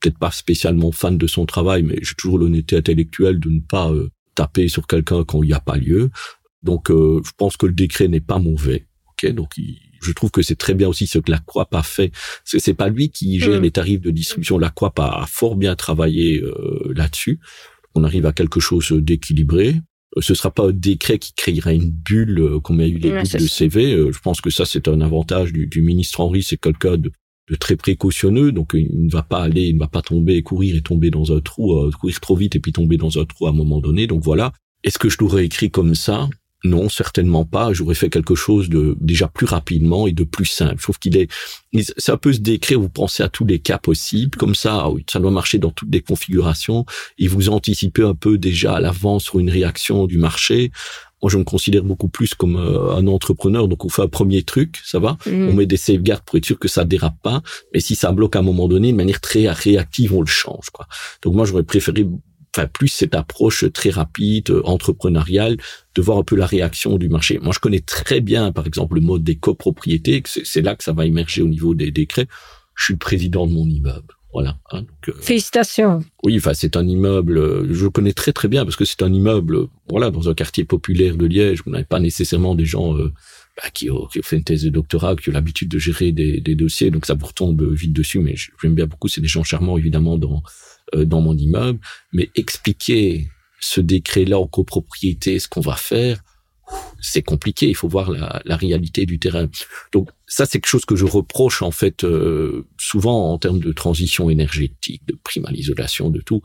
[SPEAKER 1] peut-être pas spécialement fan de son travail, mais j'ai toujours l'honnêteté intellectuelle de ne pas euh, taper sur quelqu'un quand il n'y a pas lieu. Donc, euh, je pense que le décret n'est pas mauvais. Ok, donc je trouve que c'est très bien aussi ce que la a fait. C'est, c'est pas lui qui gère mm. les tarifs de distribution. La a, fort bien travaillé euh, là-dessus. On arrive à quelque chose d'équilibré. Ce sera pas un décret qui créera une bulle comme il y a eu les bulles de CV. je pense que ça, c'est un avantage du, du ministre Henry. C'est quelqu'un de, de très précautionneux, donc il ne va pas aller, il ne va pas tomber, courir et tomber dans un trou, euh, courir trop vite et puis tomber dans un trou à un moment donné. Donc voilà. Est-ce que je l'aurais écrit comme ça? Non, certainement pas. J'aurais fait quelque chose de déjà plus rapidement et de plus simple. Je trouve qu'il est, c'est un peu se décrire. Vous pensez à tous les cas possibles, comme ça. Ah ça doit marcher dans toutes les configurations. Et vous anticipez un peu déjà à l'avance sur une réaction du marché. Moi, je me considère beaucoup plus comme euh, un entrepreneur. Donc, on fait un premier truc, ça va. Mm. On met des safeguards pour être sûr que ça dérape pas. Mais si ça bloque à un moment donné, de manière très réactive, on le change, quoi. Donc, moi, j'aurais préféré, enfin, plus cette approche très rapide, euh, entrepreneuriale, de voir un peu la réaction du marché. Moi, je connais très bien, par exemple, le mode des copropriétés. C'est là que ça va émerger au niveau des décrets. Je suis le président de mon immeuble. Voilà.
[SPEAKER 2] Hein, euh, Félicitations.
[SPEAKER 1] Oui, enfin, c'est un immeuble, euh, je le connais très très bien parce que c'est un immeuble, voilà, dans un quartier populaire de Liège. Vous n'avez pas nécessairement des gens euh, bah, qui, ont, fait une thèse de doctorat, qui ont l'habitude de gérer des, dossiers, donc ça vous retombe vite dessus. Mais j'aime bien beaucoup, c'est des gens charmants évidemment dans dans mon immeuble. Mais expliquer ce décret-là en copropriété, ce qu'on va faire, c'est compliqué. Il faut voir la, la, réalité du terrain. Donc ça, c'est quelque chose que je reproche en fait euh, souvent en termes de transition énergétique, de prime à l'isolation, de tout.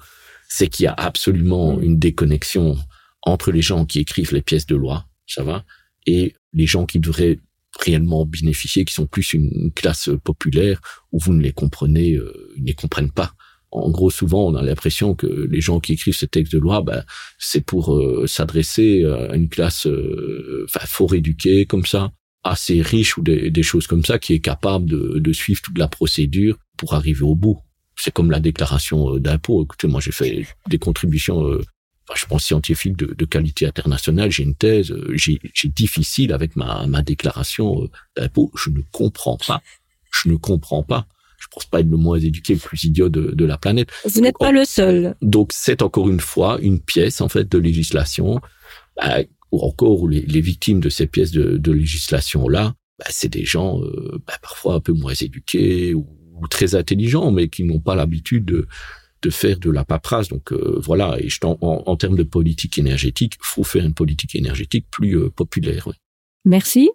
[SPEAKER 1] C'est qu'il y a absolument une déconnexion entre les gens qui écrivent les pièces de loi, ça va, et les gens qui devraient réellement bénéficier, qui sont plus une classe populaire où vous ne les comprenez, euh, ils ne les comprennent pas en gros, souvent, on a l'impression que les gens qui écrivent ces textes de loi, ben, c'est pour euh, s'adresser à une classe, euh, enfin, fort éduquée comme ça, assez riche ou des, choses comme ça, qui est capable de, de, suivre toute la procédure pour arriver au bout. C'est comme la déclaration euh, d'impôt. Écoutez, moi, j'ai fait des contributions, je pense scientifiques de, de qualité internationale. J'ai une thèse, j'ai difficile avec ma, ma déclaration d'impôt. Je ne comprends pas. Je ne comprends pas je pense pas être le moins éduqué, le plus idiot de, la planète.
[SPEAKER 2] Vous n'êtes pas le seul.
[SPEAKER 1] Donc c'est encore une fois une pièce en fait de législation, bah, ou encore les, victimes de ces pièces de, législation là, bah, c'est des gens euh, bah, parfois un peu moins éduqués ou, très intelligents, mais qui n'ont pas l'habitude de, de faire de la paperasse. Donc euh, voilà, et je, en, en, termes de politique énergétique, faut faire une politique énergétique plus euh, populaire.
[SPEAKER 2] Merci.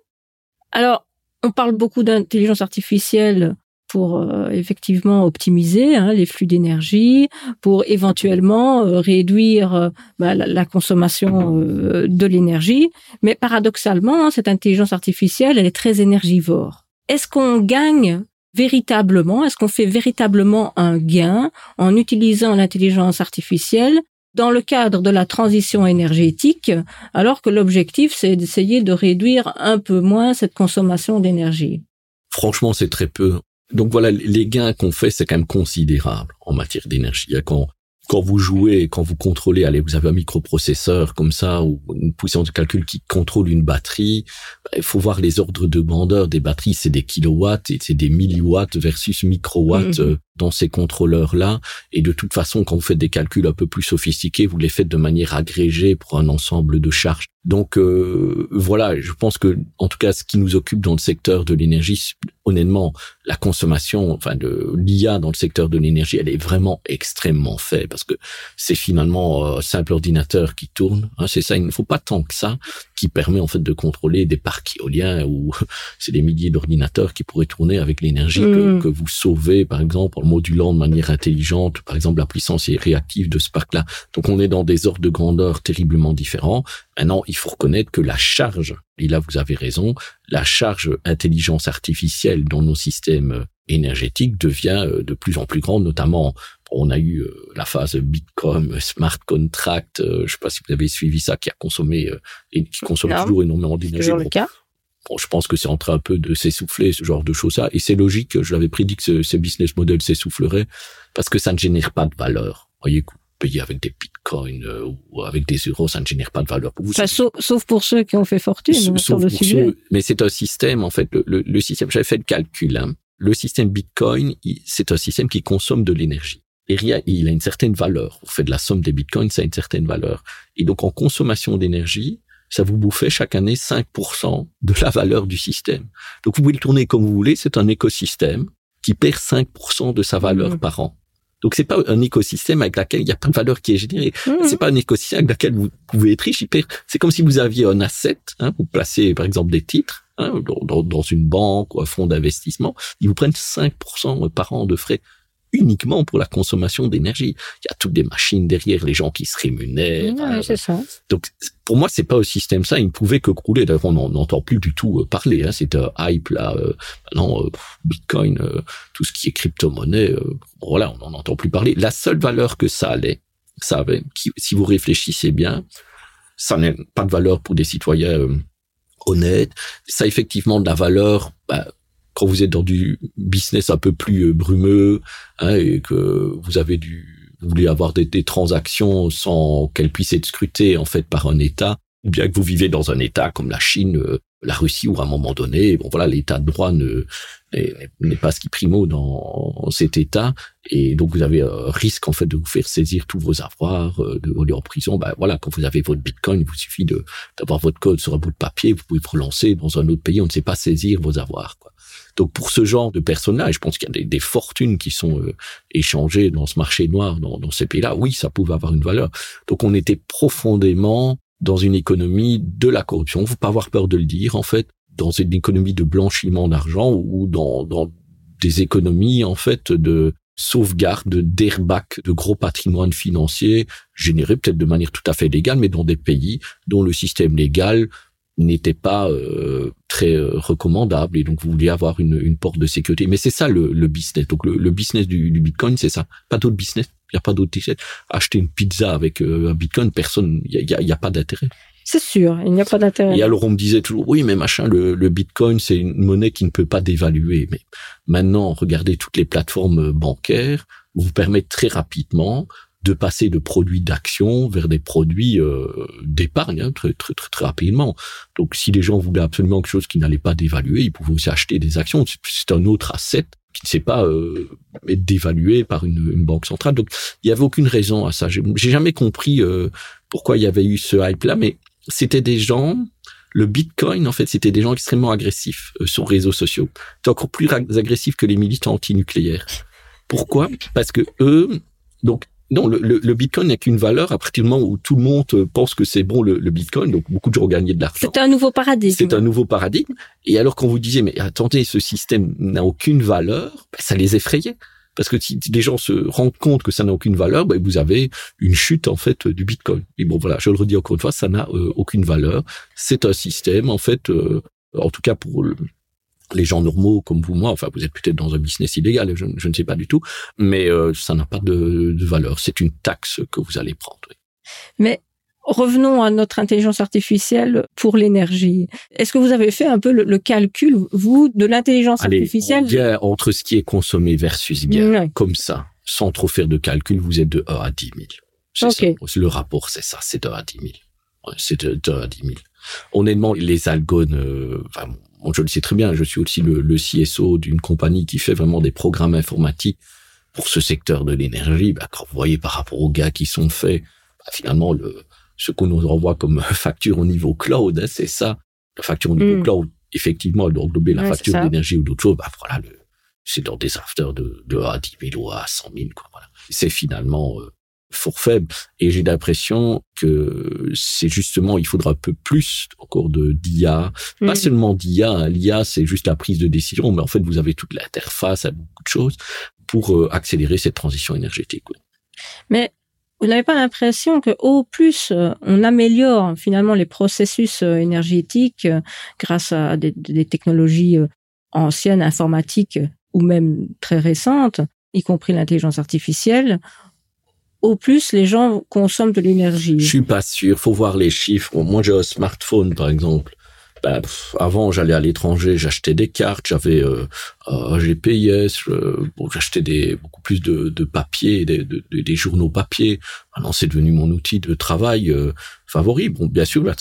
[SPEAKER 2] Alors, on parle beaucoup d'intelligence artificielle pour euh, effectivement optimiser hein, les flux d'énergie, pour éventuellement euh, réduire euh, bah, la, consommation de l'énergie. Mais paradoxalement, hein, cette intelligence artificielle, elle est très énergivore. Est-ce qu'on gagne véritablement, est-ce qu'on fait véritablement un gain en utilisant l'intelligence artificielle dans le cadre de la transition énergétique, alors que l'objectif, c'est d'essayer de réduire un peu moins cette consommation d'énergie?
[SPEAKER 1] Franchement, c'est très peu. Donc voilà, les gains qu'on fait, c'est quand même considérable en matière d'énergie. Quand quand vous jouez, quand vous contrôlez, allez, vous avez un microprocesseur comme ça ou une puissance de calcul qui contrôle une batterie, bah, il faut voir les ordres de grandeur des batteries, c'est des kilowatts et c'est des milliwatts versus microwatts mhm. Dans ces contrôleurs-là. Et de toute façon, quand vous faites des calculs un peu plus sophistiqués, vous les faites de manière agrégée pour un ensemble de charges. Donc euh, voilà, je pense que en tout cas, ce qui nous occupe dans le secteur de l'énergie, honnêtement, la consommation, enfin de l'IA dans le secteur de l'énergie, elle est vraiment extrêmement faible parce que c'est finalement un euh, simple ordinateur qui tourne. Hein, c'est ça, il ne faut pas tant que ça qui permet en fait de contrôler des parcs éoliens où c'est des milliers d'ordinateurs qui pourraient tourner avec l'énergie que, que, vous sauvez, par exemple, en modulant de manière intelligente, par exemple, la puissance réactive de ce parc-là. Donc, on est dans des ordres de grandeur terriblement différents. Maintenant, il faut reconnaître que la charge, et là vous avez raison, la charge intelligence artificielle dans nos systèmes énergétiques devient euh, de plus en plus grande, notamment on a eu euh, la phase Bitcoin, smart contract, euh, je ne sais pas si vous avez suivi ça, qui a consommé et qui consomme toujours énormément d'énergie.
[SPEAKER 2] Toujours le cas.
[SPEAKER 1] Bon, je pense que c'est en train un peu de s'essouffler ce genre de choses-là, et c'est logique. Je l'avais prédit que ce, ce business model s'essoufflerait parce que ça ne génère pas de valeur. Voyez, payer avec des bitcoins euh, ou avec des euros, ça ne génère pas de valeur pour vous.
[SPEAKER 2] sauf, pour ceux qui ont fait fortune hein, sur le sujet.
[SPEAKER 1] mais c'est un système, en fait, le, le, système, j'avais fait le calcul, hein. le système bitcoin, c'est un système qui consomme de l'énergie. Et il a une certaine valeur. Vous faites la somme des bitcoins, ça a une certaine valeur. Et donc, en consommation d'énergie, ça vous bouffait chaque année 5% de la valeur du système. Donc, vous pouvez le tourner comme vous voulez, c'est un écosystème qui perd 5% de sa valeur mmh. par an. Donc c'est pas un écosystème avec lequel il y a pas de valeur qui est générée. Mhm. C'est pas un écosystème avec lequel vous pouvez être riche. C'est comme si vous aviez un asset, hein, vous placez par exemple des titres hein, dans, dans, une banque ou un fonds d'investissement, ils vous prennent 5% par an de frais uniquement pour la consommation d'énergie. Il y a toutes des machines derrière, les gens qui se rémunèrent.
[SPEAKER 2] Ouais, c'est ça.
[SPEAKER 1] Donc, pour moi, c'est pas un système ça. Il ne pouvait que crouler. D'ailleurs, on n'en entend plus du tout euh, parler. Hein. C'est un hype là. Euh, non, euh, Bitcoin, tout ce qui est crypto-monnaie, voilà, on n'en entend plus parler. La seule valeur que ça allait, ça avait, si vous réfléchissez bien, ça n'a pas de valeur pour des citoyens honnêtes. Ça a effectivement de la valeur bah, quand vous êtes dans du business un peu plus euh, brumeux hein, et que vous avez du vous voulez avoir des, des transactions sans qu'elles puissent être scrutées en fait par un État, ou bien que vous vivez dans un État comme la Chine, euh, la Russie, où à un moment donné, bon voilà, l'État de droit ne n'est pas ce qui primo dans cet État, et donc vous avez un risque en fait de vous faire saisir tous vos avoirs, euh, de voler en prison. Ben voilà, quand vous avez votre Bitcoin, il vous suffit de d'avoir votre code sur un bout de papier, vous pouvez relancer dans un autre pays, on ne sait pas saisir vos avoirs. Quoi. Donc pour ce genre de personnes-là, je pense qu'il y a des, fortunes qui sont euh, échangées dans ce marché noir, dans, ces pays-là. Oui, ça pouvait avoir une valeur. Donc on était profondément dans une économie de la corruption. Faut pas avoir peur de le dire, en fait, dans une économie de blanchiment d'argent ou dans, des économies, en fait, de sauvegarde, d'airbag de gros patrimoine financier générés peut-être de manière tout à fait légale, mais dans des pays dont le système légal n'était pas euh, très euh, recommandable et donc vous vouliez avoir une, une porte de sécurité. Mais c'est ça le, le, business. Donc le, le business du, du Bitcoin, c'est ça. Pas d'autre business. Il n'y a pas d'autre business. Acheter une pizza avec euh, un Bitcoin, personne, il y a, y a, pas d'intérêt.
[SPEAKER 2] C'est sûr, il n'y a pas d'intérêt.
[SPEAKER 1] Et alors on me disait toujours, oui, mais machin, le, le Bitcoin, c'est une monnaie qui ne peut pas dévaluer. Mais maintenant, regardez toutes les plateformes bancaires vous permettent très rapidement de passer de produits d'action vers des produits euh, d'épargne hein, très, très, très, très rapidement. Donc, si les gens voulaient absolument quelque chose qui n'allait pas dévaluer, ils pouvaient aussi acheter des actions. C'est un autre asset qui ne sait pas euh, être dévalué par une, une, banque centrale. Donc, il y avait aucune raison à ça. J'ai jamais compris euh, pourquoi il y avait eu ce hype-là, mais c'était des gens. Le Bitcoin, en fait, c'était des gens extrêmement agressifs euh, sur les réseaux sociaux. C'est encore plus agressif que les militants antinucléaires. Pourquoi? Parce que eux, donc non, le, le, Bitcoin n'a qu'une valeur à partir du moment où tout le monde euh, pense que c'est bon le, Bitcoin, donc beaucoup de gens ont gagné de l'argent.
[SPEAKER 2] C'est un nouveau paradigme.
[SPEAKER 1] C'est un nouveau paradigme. Et alors quand vous disiez, mais attendez, ce système n'a aucune valeur, ben, ça les effrayait. Parce que si les gens se rendent compte que ça n'a aucune valeur, ben, vous avez une chute en fait du Bitcoin. Et bon voilà, je le redis encore une fois, ça n'a euh, aucune valeur. C'est un système en fait, euh, en tout cas pour les gens normaux comme vous, moi, enfin, vous êtes peut-être dans un business illégal, je, je ne sais pas du tout, mais euh, ça n'a pas de, de, valeur. C'est une taxe que vous allez prendre.
[SPEAKER 2] Mais revenons à notre intelligence artificielle pour l'énergie. Est-ce que vous avez fait un peu le, calcul, vous, de l'intelligence artificielle?
[SPEAKER 1] Bien entre ce qui est consommé versus gain, comme ça. sans trop faire de calcul, vous êtes de 1 à 10 000.
[SPEAKER 2] Okay.
[SPEAKER 1] Le rapport, c'est ça, c'est de 1 à 10 000. c'est de, 1 à 10 000. Honnêtement, les algones, euh, enfin, je le sais très bien, je suis aussi le, le CSO d'une compagnie qui fait vraiment des programmes informatiques pour ce secteur de l'énergie. Bah, quand vous voyez par rapport aux gars qui sont faits, bah, finalement, le, ce qu'on nous envoie comme facture au niveau cloud, hein, c'est ça. La facture au niveau mm. cloud, effectivement, elle doit englober la facture d'énergie ou d'autres choses. Bah, voilà, c'est dans des afters de, de à 10 000 ou à 100 000, quoi. Voilà. C'est finalement euh, fort faible. Et j'ai l'impression que c'est justement, il faudra un peu plus encore de d'IA. Pas mm. seulement d'IA. Hein. L'IA, c'est juste la prise de décision, mais en fait, vous avez toute l'interface à beaucoup de choses pour euh, accélérer cette transition énergétique.
[SPEAKER 2] Mais vous n'avez pas l'impression que au plus euh, on améliore finalement les processus euh, énergétiques grâce à des, des technologies anciennes, informatiques ou même très récentes, y compris l'intelligence artificielle, au plus les gens consomment de l'énergie.
[SPEAKER 1] Je suis pas sûr. Faut voir les chiffres. Moi, j'ai un smartphone, par exemple. Ben, avant, j'allais à l'étranger, j'achetais des cartes, j'avais euh, un GPS, bon, j'achetais beaucoup plus de, de papier, des, de, des journaux papier. Maintenant, c'est devenu mon outil de travail euh, favori. Bon, bien sûr, la,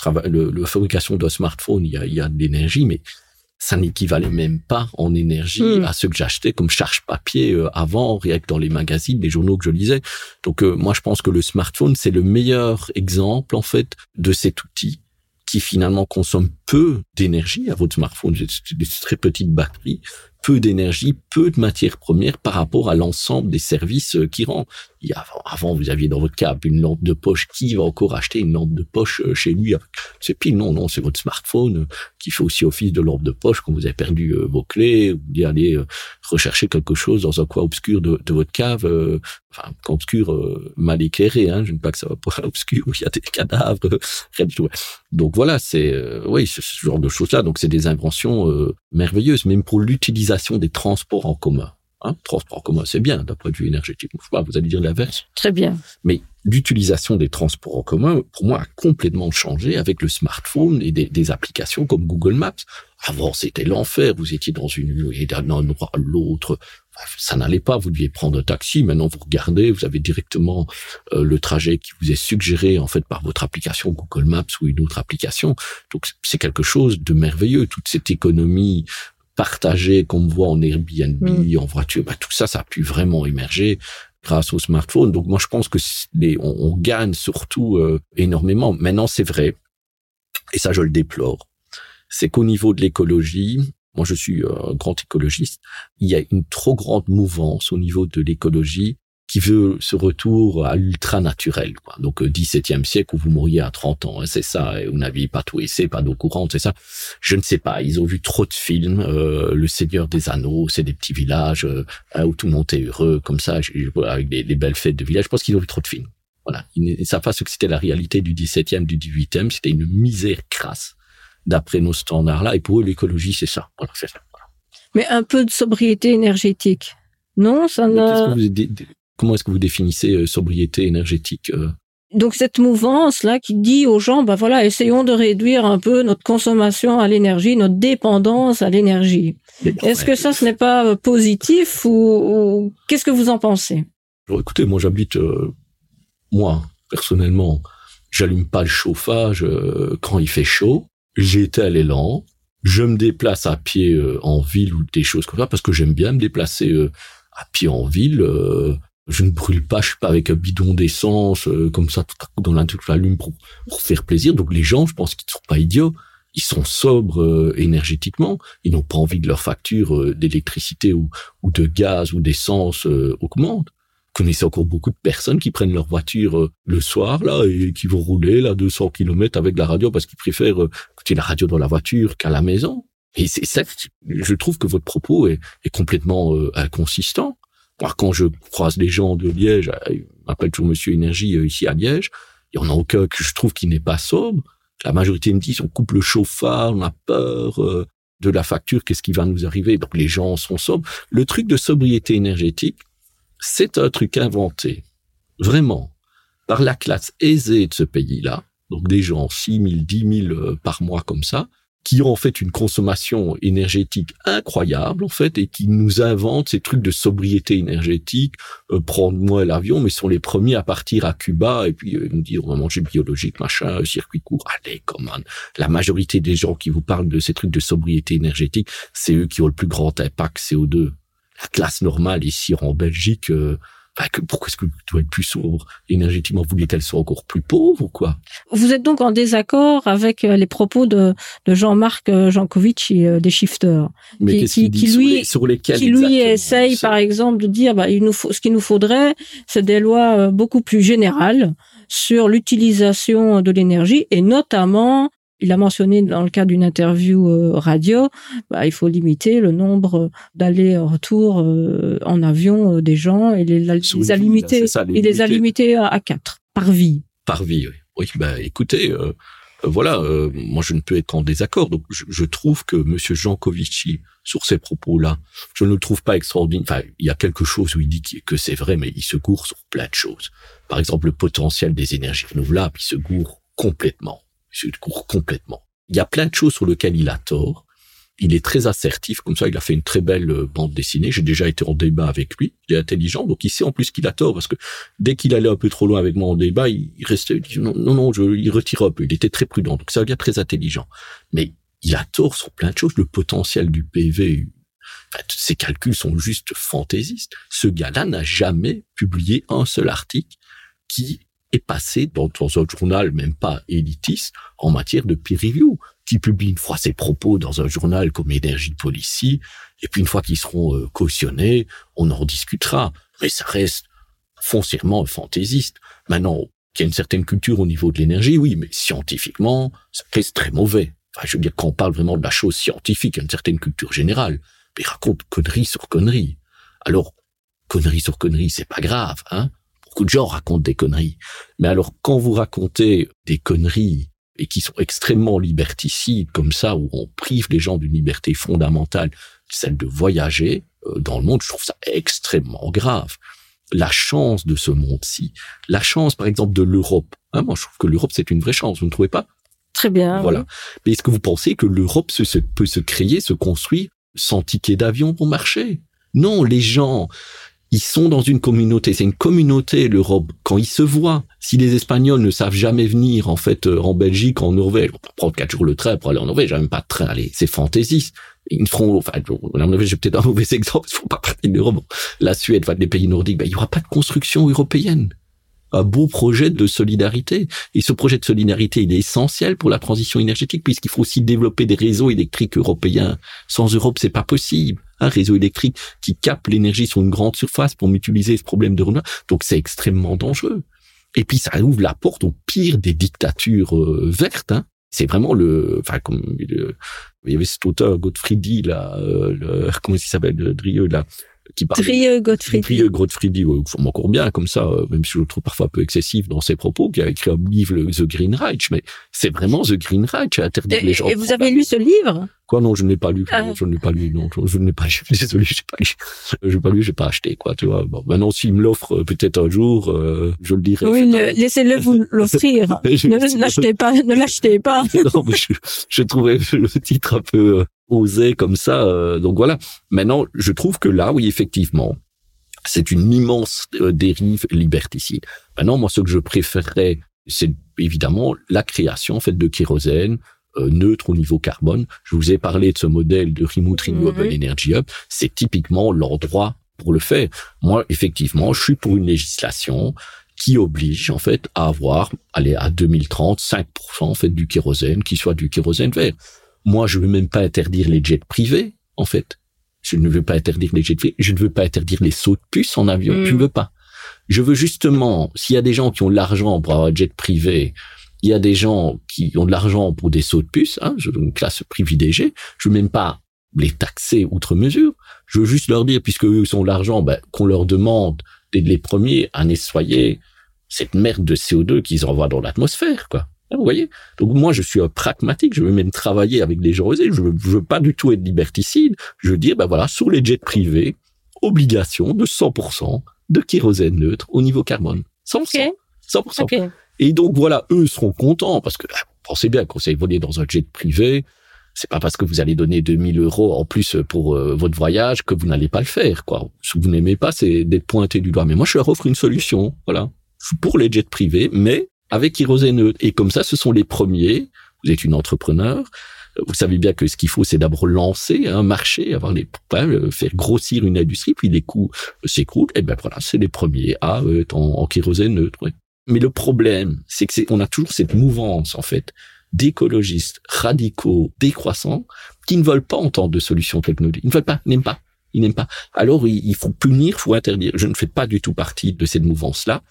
[SPEAKER 1] fabrication d'un smartphone, il y a de l'énergie, mais ça n'équivalait même pas en énergie hmm. à ce que j'achetais comme charge papier euh, avant, rien que dans les magazines, les journaux que je lisais. Donc euh, moi, je pense que le smartphone, c'est le meilleur exemple en fait de cet outil qui finalement consomme peu d'énergie à votre smartphone, des très petites batteries, peu d'énergie, peu de matières premières par rapport à l'ensemble des services euh, qui rend. Avant, vous aviez dans votre câble une lampe de poche. Qui va encore acheter une lampe de poche euh, chez lui C'est pile non, non, c'est votre smartphone euh, qui fait aussi office de lampe de poche quand vous avez perdu vos clés, ou d'y aller rechercher quelque chose dans un coin obscur de, votre cave, enfin obscur mal éclairé. Hein, je ne dis pas que ça va pas obscur où il y a des cadavres. Donc voilà, c'est oui, ce genre de choses là. Donc c'est des inventions merveilleuses, même pour l'utilisation des transports en commun. Hein, transport en commun, c'est bien d'un point de vue énergétique. Pas, vous allez dire l'inverse.
[SPEAKER 2] Très bien.
[SPEAKER 1] Mais l'utilisation des transports en commun, pour moi, a complètement changé avec le smartphone et des, applications comme Google Maps. Avant, c'était l'enfer. Vous étiez dans une et d'un endroit à l'autre. Ça n'allait pas. Vous deviez prendre un taxi. Maintenant, vous regardez, vous avez directement euh, le trajet qui vous est suggéré en fait par votre application Google Maps ou une autre application. Donc, c'est quelque chose de merveilleux. Toute cette économie partagé qu'on voit en Airbnb, mm. en voiture, bah, tout ça, ça a pu vraiment émerger grâce au smartphone. Donc moi, je pense que les, on, gagne surtout euh, énormément. Maintenant, c'est vrai, et ça, je le déplore, c'est qu'au niveau de l'écologie, moi, je suis un grand écologiste, il y a une trop grande mouvance au niveau de l'écologie qui veut ce retour à l'ultra naturel. Quoi. Donc, 17e euh, siècle où vous mouriez à 30 ans, hein, c'est ça, et vous n'aviez pas tout essayé, pas d'eau courante, c'est ça. Je ne sais pas, ils ont vu trop de films, euh, Le Seigneur des Anneaux, c'est des petits villages euh, hein, où tout le monde est heureux, comme ça, avec des, belles fêtes de village. Je pense qu'ils ont vu trop de films. Voilà, ils ne savent pas ce que c'était la réalité du 17e, du 18e, c'était une misère crasse d'après nos standards-là, et pour eux, l'écologie, c'est ça. Voilà.
[SPEAKER 2] Mais un peu de sobriété énergétique. Non, ça ne...
[SPEAKER 1] Comment est-ce que vous définissez euh, sobriété énergétique euh?
[SPEAKER 2] donc cette mouvance là qui dit aux gens ben voilà essayons de réduire un peu notre consommation à l'énergie notre dépendance à l'énergie est-ce que ça ce n'est pas euh, positif ou, qu'est-ce que vous en pensez?
[SPEAKER 1] Écoutez moi j'habite moi personnellement j'allume pas le chauffage quand il fait chaud j'éteins l'élan je me déplace à pied en ville ou des choses comme ça parce que j'aime bien me déplacer à pied en ville je ne brûle pas, je suis pas avec un bidon d'essence euh, comme ça tout à coup dans la l'allume pour, pour faire plaisir. Donc les gens, je pense qu'ils ne sont pas idiots. Ils sont sobres euh, énergétiquement. Ils n'ont pas envie que leur facture euh, d'électricité ou, ou de gaz ou d'essence augmente. Vous connaissez encore beaucoup de personnes qui prennent leur voiture le soir là et qui vont rouler là 200 km avec la radio parce qu'ils préfèrent écouter la radio dans la voiture qu'à la maison. Et c'est ça, je trouve que votre propos est, est complètement inconsistant. Par quand je croise des gens de Liège, euh, ils m'appellent toujours Monsieur Énergie euh, ici à Liège, il y en a aucun que je trouve qui n'est pas sobre. La majorité me dit on coupe le chauffard, on a peur euh, de la facture, qu'est-ce qui va nous arriver? Donc les gens sont sobres. Le truc de sobriété énergétique, c'est un truc inventé, vraiment, par la classe aisée de ce pays-là, donc des gens 6 000, 10 000 par mois comme ça, qui ont en fait une consommation énergétique incroyable en fait et qui nous inventent ces trucs de sobriété énergétique, euh, prendre moins l'avion, mais sont les premiers à partir à Cuba et puis euh, nous dire on va manger biologique, machin, circuit court. Allez, comment La majorité des gens qui vous parlent de ces trucs de sobriété énergétique, c'est eux qui ont le plus grand impact CO2. La classe normale ici en Belgique, euh, pourquoi est-ce que tu dois être plus sobre énergétiquement Vous voulez qu'elle soit encore plus pauvre ou quoi?
[SPEAKER 2] Vous êtes donc en désaccord avec euh, les propos de, de Jean-Marc euh, Jancovici euh, des shifters,
[SPEAKER 1] Mais qui, qui, lui, sur, lesquels
[SPEAKER 2] qui lui essaye par exemple de dire bah, il nous faut, ce qu'il nous faudrait, c'est des lois beaucoup plus générales sur l'utilisation de l'énergie et notamment il a mentionné dans le cadre d'une interview euh, radio, bah, il faut limiter le nombre d'allers-retours euh, en avion euh, des gens et les, les a limités, il les a limités à, quatre par vie.
[SPEAKER 1] Par vie, oui. Oui, bah écoutez, voilà, moi je ne peux être en désaccord. Donc je, trouve que Monsieur Jancovici, sur ces propos-là, je ne le trouve pas extraordinaire. Enfin, il y a quelque chose où il dit que c'est vrai, mais il se gourre sur plein de choses. Par exemple, le potentiel des énergies renouvelables, il se gourre complètement complètement. Il y a plein de choses sur lesquelles il a tort. Il est très assertif, comme ça il a fait une très belle euh, bande dessinée. J'ai déjà été en débat avec lui. Il est intelligent, donc il sait en plus qu'il a tort parce que dès qu'il allait un peu trop loin avec moi en débat, il restait, il non, non, non, je, il retire un peu. Il était très prudent, donc ça veut dire très intelligent. Mais il a tort sur plein de choses. Le potentiel du PV, enfin, ses calculs sont juste fantaisistes. Ce gars-là n'a jamais publié un seul article qui est passé dans, un journal même pas élitiste en matière de peer review, qui publie une fois ses propos dans un journal comme Énergie Policy, et puis une fois qu'ils seront euh, cautionnés, on en discutera. Mais ça reste foncièrement fantaisiste. Maintenant, qu'il y a une certaine culture au niveau de l'énergie, oui, mais scientifiquement, ça reste très mauvais. Enfin, je veux dire, quand on parle vraiment de la chose scientifique, il y a une certaine culture générale. Mais il raconte conneries sur conneries. Alors, conneries sur conneries, c'est pas grave, hein beaucoup de gens racontent des conneries. Mais alors, quand vous racontez des conneries et qui sont extrêmement liberticides comme ça, où on prive les gens d'une liberté fondamentale, celle de voyager euh, dans le monde, je trouve ça extrêmement grave. La chance de ce monde-ci, la chance par exemple de l'Europe. Hein, moi, je trouve que l'Europe c'est une vraie chance. Vous ne trouvez pas?
[SPEAKER 2] Très bien.
[SPEAKER 1] Voilà. Mais est-ce que vous pensez que l'Europe peut se créer, se construire sans ticket d'avion pour marcher? Non, les gens, ils sont dans une communauté. C'est une communauté, l'Europe. Quand ils se voient, si les Espagnols ne savent jamais venir, en fait, euh, en Belgique, en Norvège, on peut prendre quatre jours le train pour aller en Norvège, même pas de train, allez, c'est fantaisiste. Ils feront, enfin, en Norvège, j'ai peut-être un mauvais exemple, ils font pas partie de l'Europe. La Suède, enfin, des pays nordiques, ben, il y aura pas de construction européenne un beau projet de solidarité. Et ce projet de solidarité, il est essentiel pour la transition énergétique puisqu'il faut aussi développer des réseaux électriques européens. Sans Europe, c'est pas possible un réseau électrique qui capte l'énergie sur une grande surface pour mutualiser ce problème de renouvelable. Donc c'est extrêmement dangereux. Et puis ça ouvre la porte au pire des dictatures euh, vertes. Hein. C'est vraiment le, enfin comme il y avait cet auteur Gottfriedi là, euh, le, comment il s'appelle, Drieux là,
[SPEAKER 2] qui parle. Trieux Gottfried.
[SPEAKER 1] Trieux Gottfried, ouais, encore bien comme ça, euh, même si je le trouve parfois un peu excessif dans ses propos, qui a écrit un livre, The Green Reich, mais c'est vraiment The Green Reich, interdire les gens.
[SPEAKER 2] Et vous avez lu ce livre?
[SPEAKER 1] Quoi non, je ne l'ai pas lu. Ah. Je ne l'ai pas lu. Non, je, ne l'ai pas lu. Désolé, j'ai pas lu. Je n'ai pas lu, j'ai pas acheté. Quoi, tu vois. Bon, maintenant, s'il me l'offre euh, peut-être un jour, euh, je le dirai.
[SPEAKER 2] Oui, laissez-le vous l'offrir. ne l'achetez pas. Ne l'achetez pas.
[SPEAKER 1] non, mais je, je trouvais le titre un peu oser comme ça. Euh, donc voilà. Maintenant, je trouve que là, oui, effectivement, c'est une immense euh, dérive liberticide. Maintenant, moi, ce que je préférerais, c'est évidemment la création en fait de kérosène euh, neutre au niveau carbone. Je vous ai parlé de ce modèle de Remote Renewable Energy Hub. C'est typiquement l'endroit pour le faire. Moi, effectivement, je suis pour une législation qui oblige en fait à avoir, aller à 2030, 5% en fait du kérosène qui soit du kérosène vert. Moi, je veux même pas interdire les jets privés, en fait. Je ne veux pas interdire les jets privés. Je ne veux pas interdire les sauts de puce en avion. Je ne mm. veux pas. Je veux justement, s'il y a des gens qui ont l'argent pour avoir un jet privé, il y a des gens qui ont de l'argent pour des sauts de puce, hein, une classe privilégiée, je veux même pas les taxer outre mesure. Je veux juste leur dire, puisque eux ont l'argent, ben, qu'on leur demande d'être les premiers à nettoyer cette merde de CO2 qu'ils envoient dans l'atmosphère, quoi. Vous voyez? Donc moi, je suis un pragmatique, je veux même travailler avec des gens osés, je veux, veux pas du tout être liberticide, je veux dire, ben voilà, sur les jets privés, obligation de 100% de kérosène neutre au niveau carbone. 100%. 100%. Et donc voilà, eux seront contents parce que ah, pensez bien qu'on s'est voler dans un jet privé, c'est pas parce que vous allez donner 2000 euros en plus pour euh, votre voyage que vous n'allez pas le faire, quoi. Ce que vous n'aimez pas, c'est d'être pointé du doigt. Mais moi, je leur offre une solution, voilà. Pour les jets privés, mais avec kérosène Et comme ça, ce sont les premiers. Vous êtes une entrepreneur. Vous savez bien que ce qu'il faut, c'est d'abord lancer un marché, avoir les, faire grossir une industrie, puis les coûts s'écroulent. Et ben voilà, c'est les premiers à être en, en kérosène neutre. Mais le problème, c'est que on a toujours cette mouvance, en fait, d'écologistes radicaux, décroissants, qui ne veulent pas entendre de solutions technologiques. Ils ne veulent pas, n'aiment pas. Ils n'aiment pas. Alors, il faut punir, il faut interdire. Je ne fais pas du tout partie de cette mouvance-là.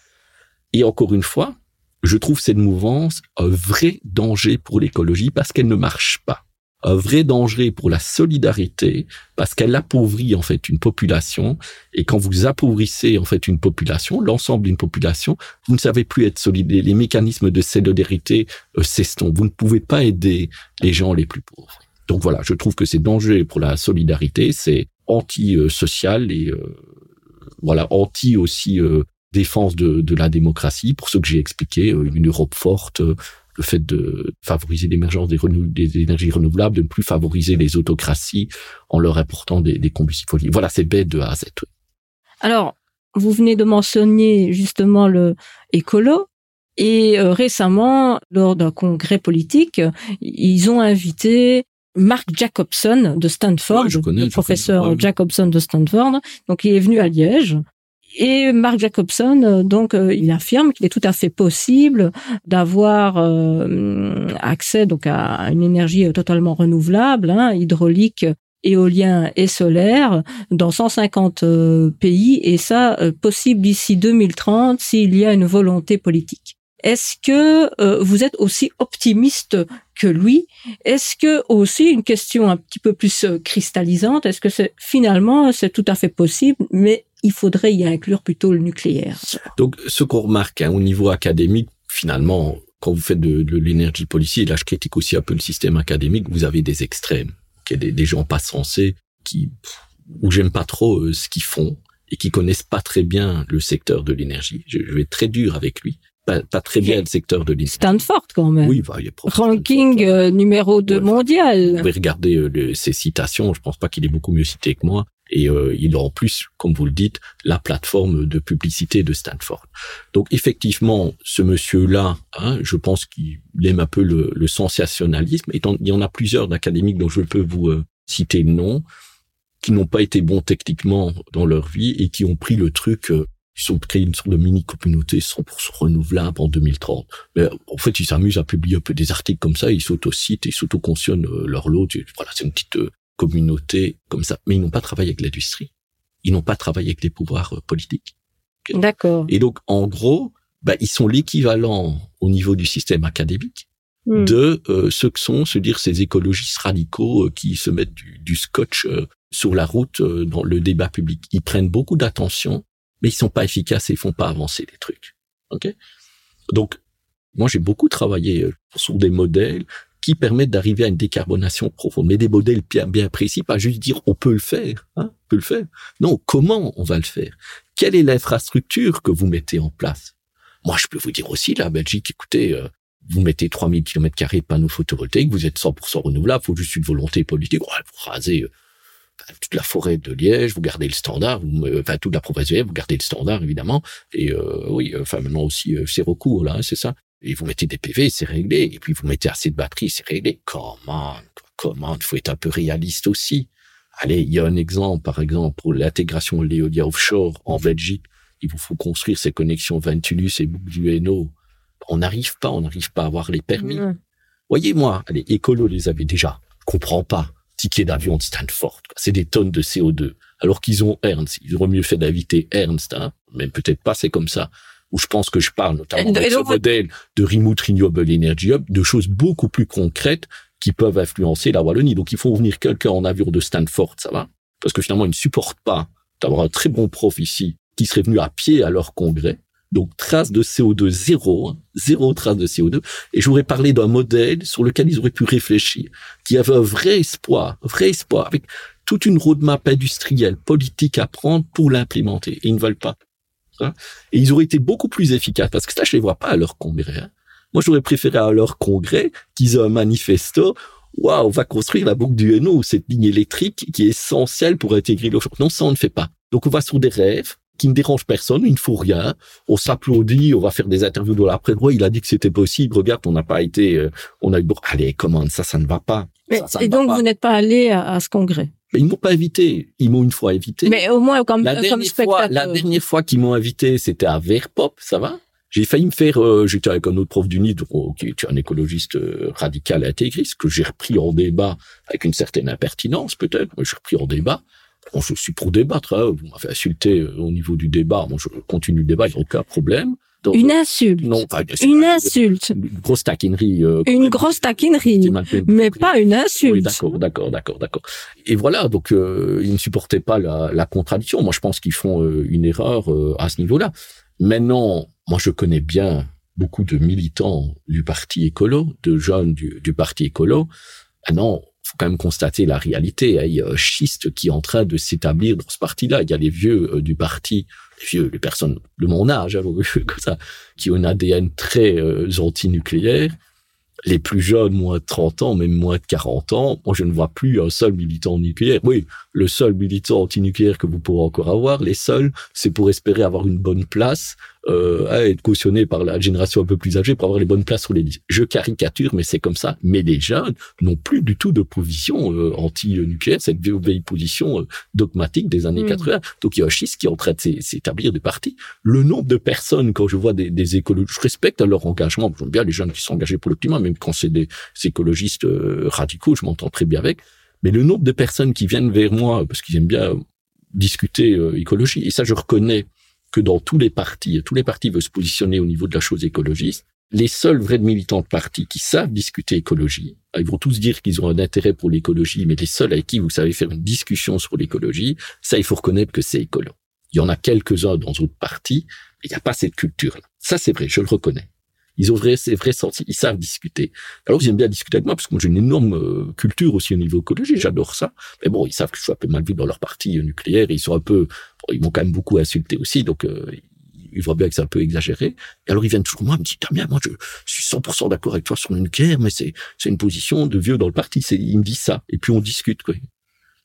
[SPEAKER 1] Et encore une fois, je trouve cette mouvance un vrai danger pour l'écologie parce qu'elle ne marche pas un vrai danger pour la solidarité parce qu'elle appauvrit en fait une population et quand vous appauvrissez en fait une population, l'ensemble d'une population, vous ne savez plus être solidaire. Les mécanismes de solidarité euh. Vous ne pouvez pas aider les gens les plus pauvres. Donc voilà, je trouve que c'est dangereux pour la solidarité, c'est anti-social et euh, voilà anti aussi euh, défense de, de, la démocratie. Pour ce que j'ai expliqué, euh, une Europe forte, le fait de favoriser l'émergence des, des, énergies renouvelables, de ne plus favoriser les autocraties en leur apportant des, des combustibles fossiles. Voilà, c'est bête de A à Z.
[SPEAKER 2] Alors, vous venez de mentionner justement le écolo. Et euh, récemment, lors d'un congrès politique, ils ont invité Mark Jacobson de Stanford, le professeur Jacobson de Stanford. Donc, il est venu à Liège et Mark Jacobson, euh, donc, euh, il affirme qu'il est tout à fait possible d'avoir euh, accès donc à une énergie totalement renouvelable, hein, hydraulique, éolien et solaire dans 150 pays, et ça possible d'ici 2030 s'il y a une volonté politique. Est-ce que vous êtes aussi optimiste que lui? Est-ce que aussi une question un petit peu plus cristallisante? Est-ce que c'est finalement c'est tout à fait possible, mais il faudrait y inclure plutôt le nucléaire.
[SPEAKER 1] Donc, ce qu'on remarque hein, au niveau académique, finalement, quand vous faites de, l'énergie policière, et là je critique aussi un peu le système académique, vous avez des extrêmes, qui des, des gens pas sensés, qui où j'aime pas trop euh, ce qu'ils font et qui connaissent pas très bien le secteur de l'énergie. Je, vais être très dur avec lui. Pas, très bien le secteur de l'énergie.
[SPEAKER 2] Stanford quand même.
[SPEAKER 1] Oui, bah, il a
[SPEAKER 2] ranking euh, numéro 2 mondial.
[SPEAKER 1] Vous pouvez regarder euh, ses citations. Je pense pas qu'il est beaucoup mieux cité que moi. Et euh, il a en plus, comme vous le dites, la plateforme de publicité de Stanford. Donc effectivement, ce monsieur-là, hein, je pense qu'il aime un peu le, le sensationnalisme. Et il y en a plusieurs d'académiques dont je peux vous euh, citer le nom, qui n'ont pas été bons techniquement dans leur vie et qui ont pris le truc. Euh, ils ont créé une sorte de mini-communauté 100% renouvelable en 2030. Mais en fait, ils s'amusent à publier un peu des articles comme ça, ils s'autocitent, ils s'autocontionnent leur lot. Voilà, c'est une petite communauté comme ça, mais ils n'ont pas travaillé avec l'industrie. Ils n'ont pas travaillé avec les pouvoirs euh, politiques.
[SPEAKER 2] D'accord.
[SPEAKER 1] Et donc, en gros, bah, ils sont l'équivalent au niveau du système académique hmm. de euh, ce que sont, se dire, ces écologistes radicaux euh, qui se mettent du, scotch sur la route dans le débat public. Ils prennent beaucoup d'attention, mais ils sont pas efficaces et ils font pas avancer les trucs. Ok Donc, moi, j'ai beaucoup travaillé sur des modèles qui permettent d'arriver à une décarbonation profonde. Mais des modèles bien, bien précis, pas juste dire on peut le faire, hein, on peut le faire. Non, comment on va le faire? Quelle est l'infrastructure que vous mettez en place? Moi, je peux vous dire aussi, la Belgique, écoutez, euh, vous mettez 3000 km de panneaux photovoltaïques, vous êtes 100% renouvelable, faut juste une volonté politique. Ouais, vous rasez euh, toute la forêt de Liège, vous gardez le standard, euh, enfin toute la province de Liège, vous gardez le standard évidemment, et oui, enfin maintenant aussi c'est recours là, hein, c'est ça et vous mettez des PV, c'est réglé, et puis vous mettez assez de batterie, c'est réglé. Comment, comment, il faut être un peu réaliste aussi. Allez, il y a un exemple, par exemple, pour l'intégration de l'éolien offshore en Belgique, il vous faut construire ces connexions Ventulus et Boucle On n'arrive pas, on n'arrive pas à avoir les permis. Voyez-moi, allez, écolo les avait déjà. Je comprends pas. Ticket d'avion de Stanford, c'est des tonnes de CO2. Alors qu'ils ont Ernst, ils auraient mieux fait d'inviter Ernst, hein. Mais peut-être pas, c'est comme ça où je pense que je parle notamment de ce modèle de Remote Renewable Energy Hub, de choses beaucoup plus concrètes qui peuvent influencer la Wallonie. Donc, il faut venir quelqu'un en avion de Stanford, ça va Parce que finalement, ils ne supportent pas d'avoir un très bon prof ici qui serait venu à pied à leur congrès. Donc, trace de CO2 zéro, hein, zéro trace de CO2. Et je voudrais parler d'un modèle sur lequel ils auraient pu réfléchir, qui avait un vrai espoir, un vrai espoir, avec toute une roadmap industrielle, politique à prendre pour l'implémenter. Et ils ne veulent pas. Hein. Et ils auraient été beaucoup plus efficaces parce que ça, je les vois pas à leur congrès. Hein. Moi, j'aurais préféré à leur congrès qu'ils aient un manifesto waouh, on va construire la boucle du Hainaut, cette ligne électrique qui est essentielle pour intégrer l'offshore. Non, ça, on ne fait pas. Donc, on va sur des rêves qui ne dérangent personne, il ne faut rien. On s'applaudit, on va faire des interviews de l'après droit. Il a dit que c'était possible. Regarde, on n'a pas été, euh, on a eu bon, allez, comment ça, ça ne va pas?
[SPEAKER 2] et donc, vous n'êtes pas allé à, ce congrès?
[SPEAKER 1] Mais ils m'ont pas invité. Ils m'ont une fois invité.
[SPEAKER 2] Mais au moins comme,
[SPEAKER 1] la
[SPEAKER 2] comme spectateur.
[SPEAKER 1] la dernière fois qu'ils m'ont invité, c'était à Verpop, ça va? J'ai failli me faire, euh, j'étais avec un autre prof du NID, qui est un écologiste euh, radical intégriste, que j'ai repris en débat avec une certaine impertinence peut-être, mais j'ai repris en débat. Bon, je suis pour débattre, hein. vous m'avez insulté euh, au niveau du débat, moi je continue le débat, il n'y a aucun problème.
[SPEAKER 2] Une insulte. Non, une insulte.
[SPEAKER 1] Une grosse taquinerie.
[SPEAKER 2] une grosse taquinerie. Mais pas une insulte. Oui,
[SPEAKER 1] d'accord, d'accord, d'accord, d'accord. Et voilà, donc ils ne supportaient pas la, la, contradiction. Moi, je pense qu'ils font une erreur à ce niveau-là. Maintenant, moi, je connais bien beaucoup de militants du parti écolo, de jeunes du, parti écolo. Non, faut quand même constater la réalité. Hein. Il y a un schiste qui est en train de s'établir dans ce parti-là. Il y a les vieux euh, du parti, les vieux, les personnes de mon âge, hein, comme ça, qui ont un ADN très euh, anti-nucléaire les plus jeunes, moins de 30 ans, même moins de 40 ans, moi je ne vois plus un seul militant nucléaire. Oui, le seul militant anti-nucléaire que vous pourrez encore avoir, les seuls, c'est pour espérer avoir une bonne place, euh, à être cautionné par la génération un peu plus âgée pour avoir les bonnes places sur les listes. Je caricature, mais c'est comme ça. Mais les jeunes n'ont plus du tout de position euh, anti-nucléaire, cette vieille position euh, dogmatique des années 80. Donc il y a un schisme qui est en train de s'établir du parti. Le nombre de personnes, quand je vois des, des écologistes, je respecte leur engagement, j'aime bien les jeunes qui sont engagés pour le climat, même quand c'est des, écologistes euh, radicaux, je m'entends très bien avec. Mais le nombre de personnes qui viennent vers moi, parce qu'ils aiment bien discuter écologie, et ça je reconnais que dans tous les partis, tous les partis veulent se positionner au niveau de la chose écologiste, les seuls vrais militants de partis qui savent discuter écologie, ils vont tous dire qu'ils ont un intérêt pour l'écologie, mais les seuls avec qui vous savez faire une discussion sur l'écologie, ça, il faut reconnaître que c'est écolo. Il y en a quelques-uns dans d'autres partis, mais il n'y a pas cette culture-là. Ça, c'est vrai, je le reconnais. Ils ont vrai, c'est vrai senti, ils savent discuter. Alors ils aiment bien discuter avec moi parce que moi j'ai une énorme euh, culture aussi au niveau écologique, j'adore ça. Mais bon, ils savent que je suis un peu mal vu dans leur parti nucléaire, ils sont un peu, ils m'ont quand même beaucoup insulté aussi, donc euh, ils voient bien que c'est un peu exagéré. Et alors ils viennent toujours moi, me disent Damien, moi je, suis 100% d'accord avec toi sur le nucléaire, mais c'est c'est une position de vieux dans le parti. C'est ils me disent ça, et puis on discute quoi.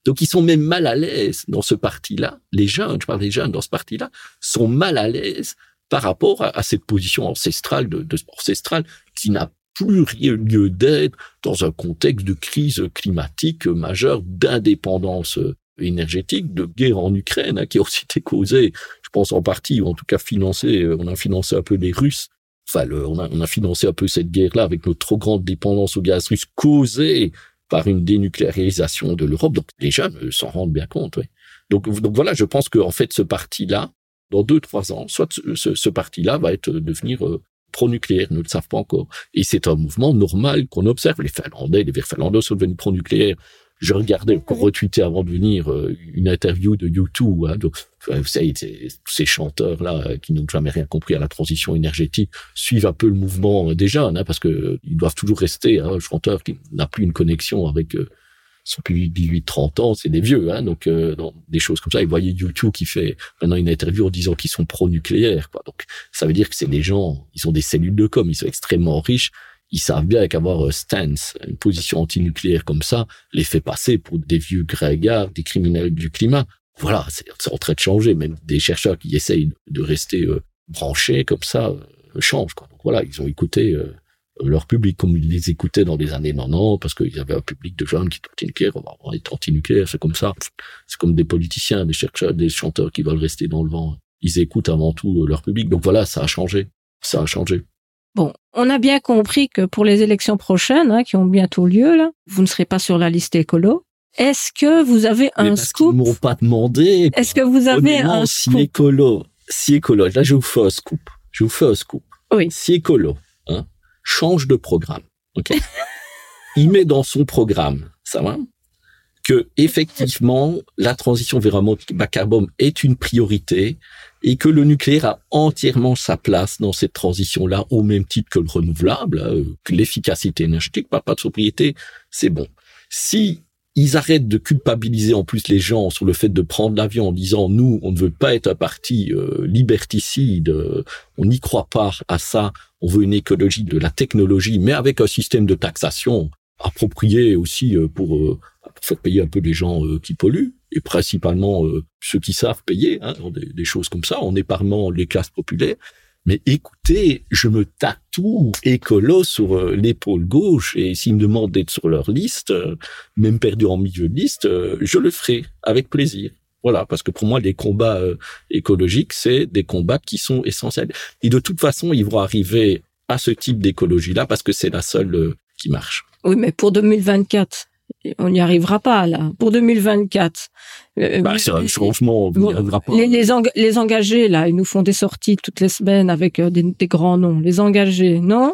[SPEAKER 1] Donc ils sont même mal à l'aise dans ce parti-là. Les jeunes, je parle des jeunes dans ce parti-là, sont mal à l'aise par rapport à, cette position ancestrale de, de ancestrale qui n'a plus rien lieu d'être dans un contexte de crise climatique majeure, d'indépendance énergétique, de guerre en Ukraine, hein, qui a aussi été causée, je pense en partie, ou en tout cas financée, on a financé un peu les Russes, enfin, on, a, on a financé un peu cette guerre-là avec notre trop grande dépendance au gaz russe causée par une dénucléarisation de l'Europe. Donc les jeunes s'en rendent bien compte. Oui. Donc, donc voilà, je pense qu'en fait, ce parti-là, dans deux, trois ans, soit ce, ce, parti-là va être euh, devenir euh, pro-nucléaire, nous ne le savent pas encore. Et c'est un mouvement normal qu'on observe. Les Finlandais, les Finlandais sont devenus pro-nucléaires. Je regardais, pour retweeter avant de venir, euh, une interview de U2, hein, donc, vous savez, ces chanteurs-là qui n'ont jamais rien compris à la transition énergétique suivent un peu le mouvement des jeunes, hein, parce que ils doivent toujours rester hein, un chanteur qui n'a plus une connexion avec sont plus 18, 30 ans, c'est des vieux, hein, donc euh, des choses comme ça. Ils voyaient YouTube qui fait maintenant une interview en disant qu'ils sont pro-nucléaires, quoi. Donc ça veut dire que c'est des gens, ils ont des cellules de com, ils sont extrêmement riches, ils savent bien qu'avoir un stance, une position anti-nucléaire comme ça, les fait passer pour des vieux grégards, des criminels du climat. Voilà, c'est en train de changer. Même des chercheurs qui essayent de rester euh, branchés comme ça euh, changent. Quoi. Donc voilà, ils ont écouté euh, leur public, comme ils les écoutaient dans les années 90, parce qu'ils avaient un public de jeunes qui étaient anti-nucléaires, on est anti-nucléaire, c'est comme ça. C'est comme des politiciens, des chercheurs, des chanteurs qui veulent rester dans le vent. Ils écoutent avant tout leur public. Donc voilà, ça a changé. Ça a changé.
[SPEAKER 2] Bon, on a bien compris que pour les élections prochaines, hein, qui ont bientôt lieu, là, vous ne serez pas sur la liste écolo. Est-ce que vous avez un scoop
[SPEAKER 1] Ils m'ont pas demandé.
[SPEAKER 2] Est-ce que vous avez un
[SPEAKER 1] si écolo, si écolo, là je vous fais un scoop. Je vous fais un scoop.
[SPEAKER 2] Oui.
[SPEAKER 1] Si écolo, hein, change de programme. Ok. il met dans son programme, ça va, que effectivement la transition vers un mode bas carbone est une priorité et que le nucléaire a entièrement sa place dans cette transition-là au même titre que le renouvelable, hein, que l'efficacité énergétique, pas, pas de sobriété, c'est bon. Si ils arrêtent de culpabiliser en plus les gens sur le fait de prendre l'avion en disant nous on ne veut pas être un parti euh, liberticide, euh, on n'y croit pas à ça, on veut une écologie de la technologie mais avec un système de taxation approprié aussi pour, faire payer un peu les gens qui polluent et principalement ceux qui savent payer, hein, des, choses comme ça, en épargnant les classes populaires. Mais écoutez, je me tatoue écolo sur euh, l'épaule gauche et s'ils me demandent d'être sur leur liste, euh, même perdu en milieu de liste, euh, je le ferai avec plaisir. Voilà, parce que pour moi, les combats écologiques, c'est des combats qui sont essentiels. Et de toute façon, ils vont arriver à ce type d'écologie-là parce que c'est la seule qui marche.
[SPEAKER 2] Oui, mais pour 2024, on n'y arrivera pas là. Pour 2024.
[SPEAKER 1] Euh, bah, c'est un changement.
[SPEAKER 2] les, les, les, engagés là, ils nous font des sorties toutes les semaines avec euh, des, des grands noms. Les engagés, non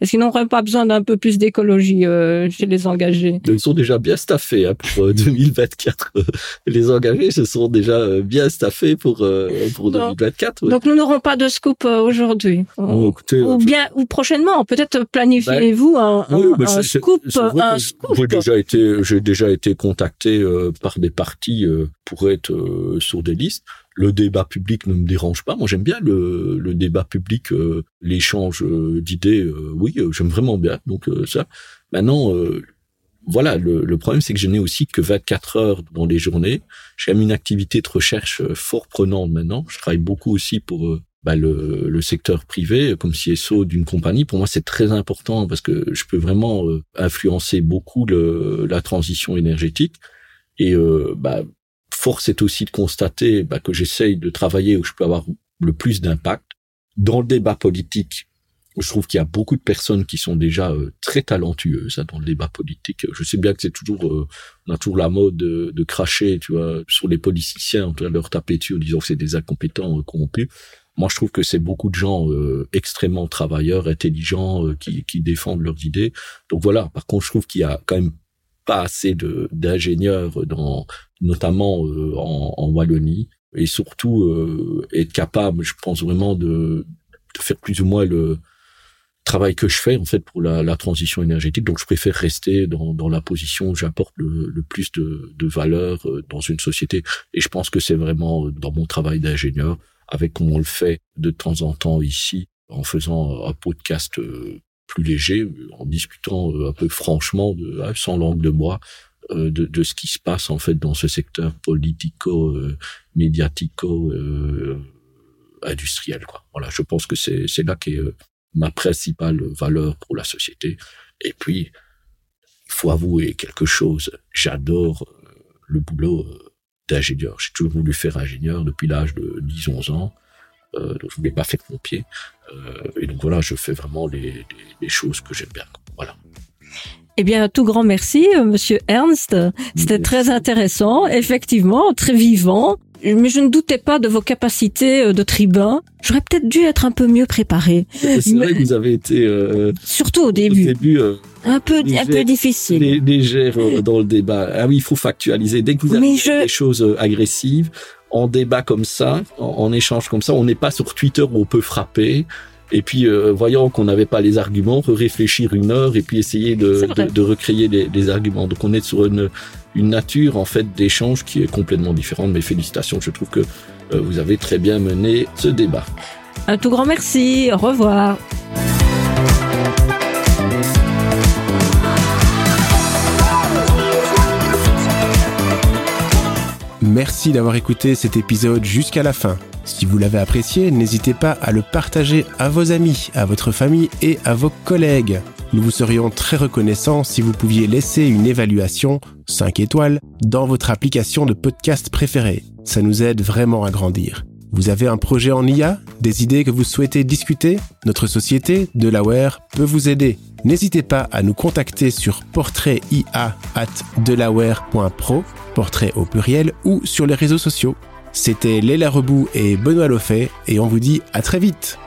[SPEAKER 2] est-ce qu'ils n'auraient pas besoin d'un peu plus d'écologie euh, chez les engagés
[SPEAKER 1] Ils sont déjà bien staffés hein, pour 2024. Euh, les engagés se sont déjà euh, bien staffés pour pour 2024.
[SPEAKER 2] Donc nous n'aurons pas de scoop aujourd'hui. ou bien ou prochainement, peut-être planifiez-vous un, un, scoop. Un scoop.
[SPEAKER 1] J'ai déjà été j'ai déjà été contacté par des partis pour être sur des listes le débat public ne me dérange pas. Moi, j'aime bien le, le, débat public, euh, l'échange euh, d'idées. Euh, oui, j'aime vraiment bien. Donc ça. Maintenant, voilà, le, le problème, c'est que je n'ai aussi que 24 heures dans les journées. J'ai une activité de recherche fort prenante maintenant. Je travaille beaucoup aussi pour bah, le, le, secteur privé, comme CSO d'une compagnie. Pour moi, c'est très important parce que je peux vraiment influencer beaucoup le, la transition énergétique. Et bah, force est aussi de constater bah, que j'essaye de travailler où je peux avoir le plus d'impact. Dans le débat politique, je trouve qu'il y a beaucoup de personnes qui sont déjà euh, très talentueuses hein, dans le débat politique. Je sais bien que c'est toujours, euh, on a toujours la mode de, cracher, tu vois, sur les politiciens, en train de leur taper dessus en disant que c'est des incompétents euh, corrompus. Moi, je trouve que c'est beaucoup de gens extrêmement travailleurs, intelligents, qui, qui défendent leurs idées. Donc voilà. Par contre, je trouve qu'il y a quand même pas assez d'ingénieurs dans notamment euh, en, Wallonie. Et surtout euh, être capable je pense vraiment de, de, faire plus ou moins le travail que je fais en fait pour la, la transition énergétique. Donc je préfère rester dans, dans la position où j'apporte le, le, plus de, de valeur euh, dans une société. Et je pense que c'est vraiment dans mon travail d'ingénieur avec comme on le fait de temps en temps ici en faisant un podcast plus léger, en discutant euh, un peu franchement, ah, sans langue de bois, euh, de, de, ce qui se passe en fait dans ce secteur politico, euh. Quoi. Voilà, je pense que c'est là qu'est ma principale valeur pour la société. Et puis, il faut avouer quelque chose. J'adore le boulot d'ingénieur. J'ai toujours voulu faire ingénieur depuis l'âge de 10-11 ans. Euh, donc je voulais pas faire mon pied. Euh, et donc voilà, je fais vraiment les, les, choses que j'aime bien. Voilà.
[SPEAKER 2] Eh bien, tout grand merci, euh, Monsieur Ernst. C'était très intéressant, effectivement, très vivant. Mais je ne doutais pas de vos capacités euh, de tribun. J'aurais peut-être dû être un peu mieux préparé.
[SPEAKER 1] C'est vrai que vous avez été euh,
[SPEAKER 2] surtout au début,
[SPEAKER 1] au début euh,
[SPEAKER 2] un peu un peu difficile,
[SPEAKER 1] légère dans le débat. Ah oui, il faut factualiser. Dès que vous avez des choses agressives, en débat comme ça, en, échange comme ça, on n'est pas sur Twitter où on peut frapper. Et puis, euh, voyant qu'on n'avait pas les arguments, réfléchir une heure et puis essayer de, de, recréer des, arguments. Donc, on est sur une, une nature en fait d'échange qui est complètement différente. Mais félicitations, je trouve que euh, vous avez très bien mené ce débat.
[SPEAKER 2] Un tout grand merci. Au revoir.
[SPEAKER 3] Merci d'avoir écouté cet épisode jusqu'à la fin. Si vous l'avez apprécié, n'hésitez pas à le partager à vos amis, à votre famille et à vos collègues. Nous vous serions très reconnaissants si vous pouviez laisser une évaluation 5 étoiles dans votre application de podcast préférée. Ça nous aide vraiment à grandir. Vous avez un projet en IA, des idées que vous souhaitez discuter? Notre société, Delaware, peut vous aider. N'hésitez pas à nous contacter sur portraitIA@delaware.pro, portrait au pluriel, ou sur les réseaux sociaux. C'était Léla Rebout et Benoît Loffet, et on vous dit à très vite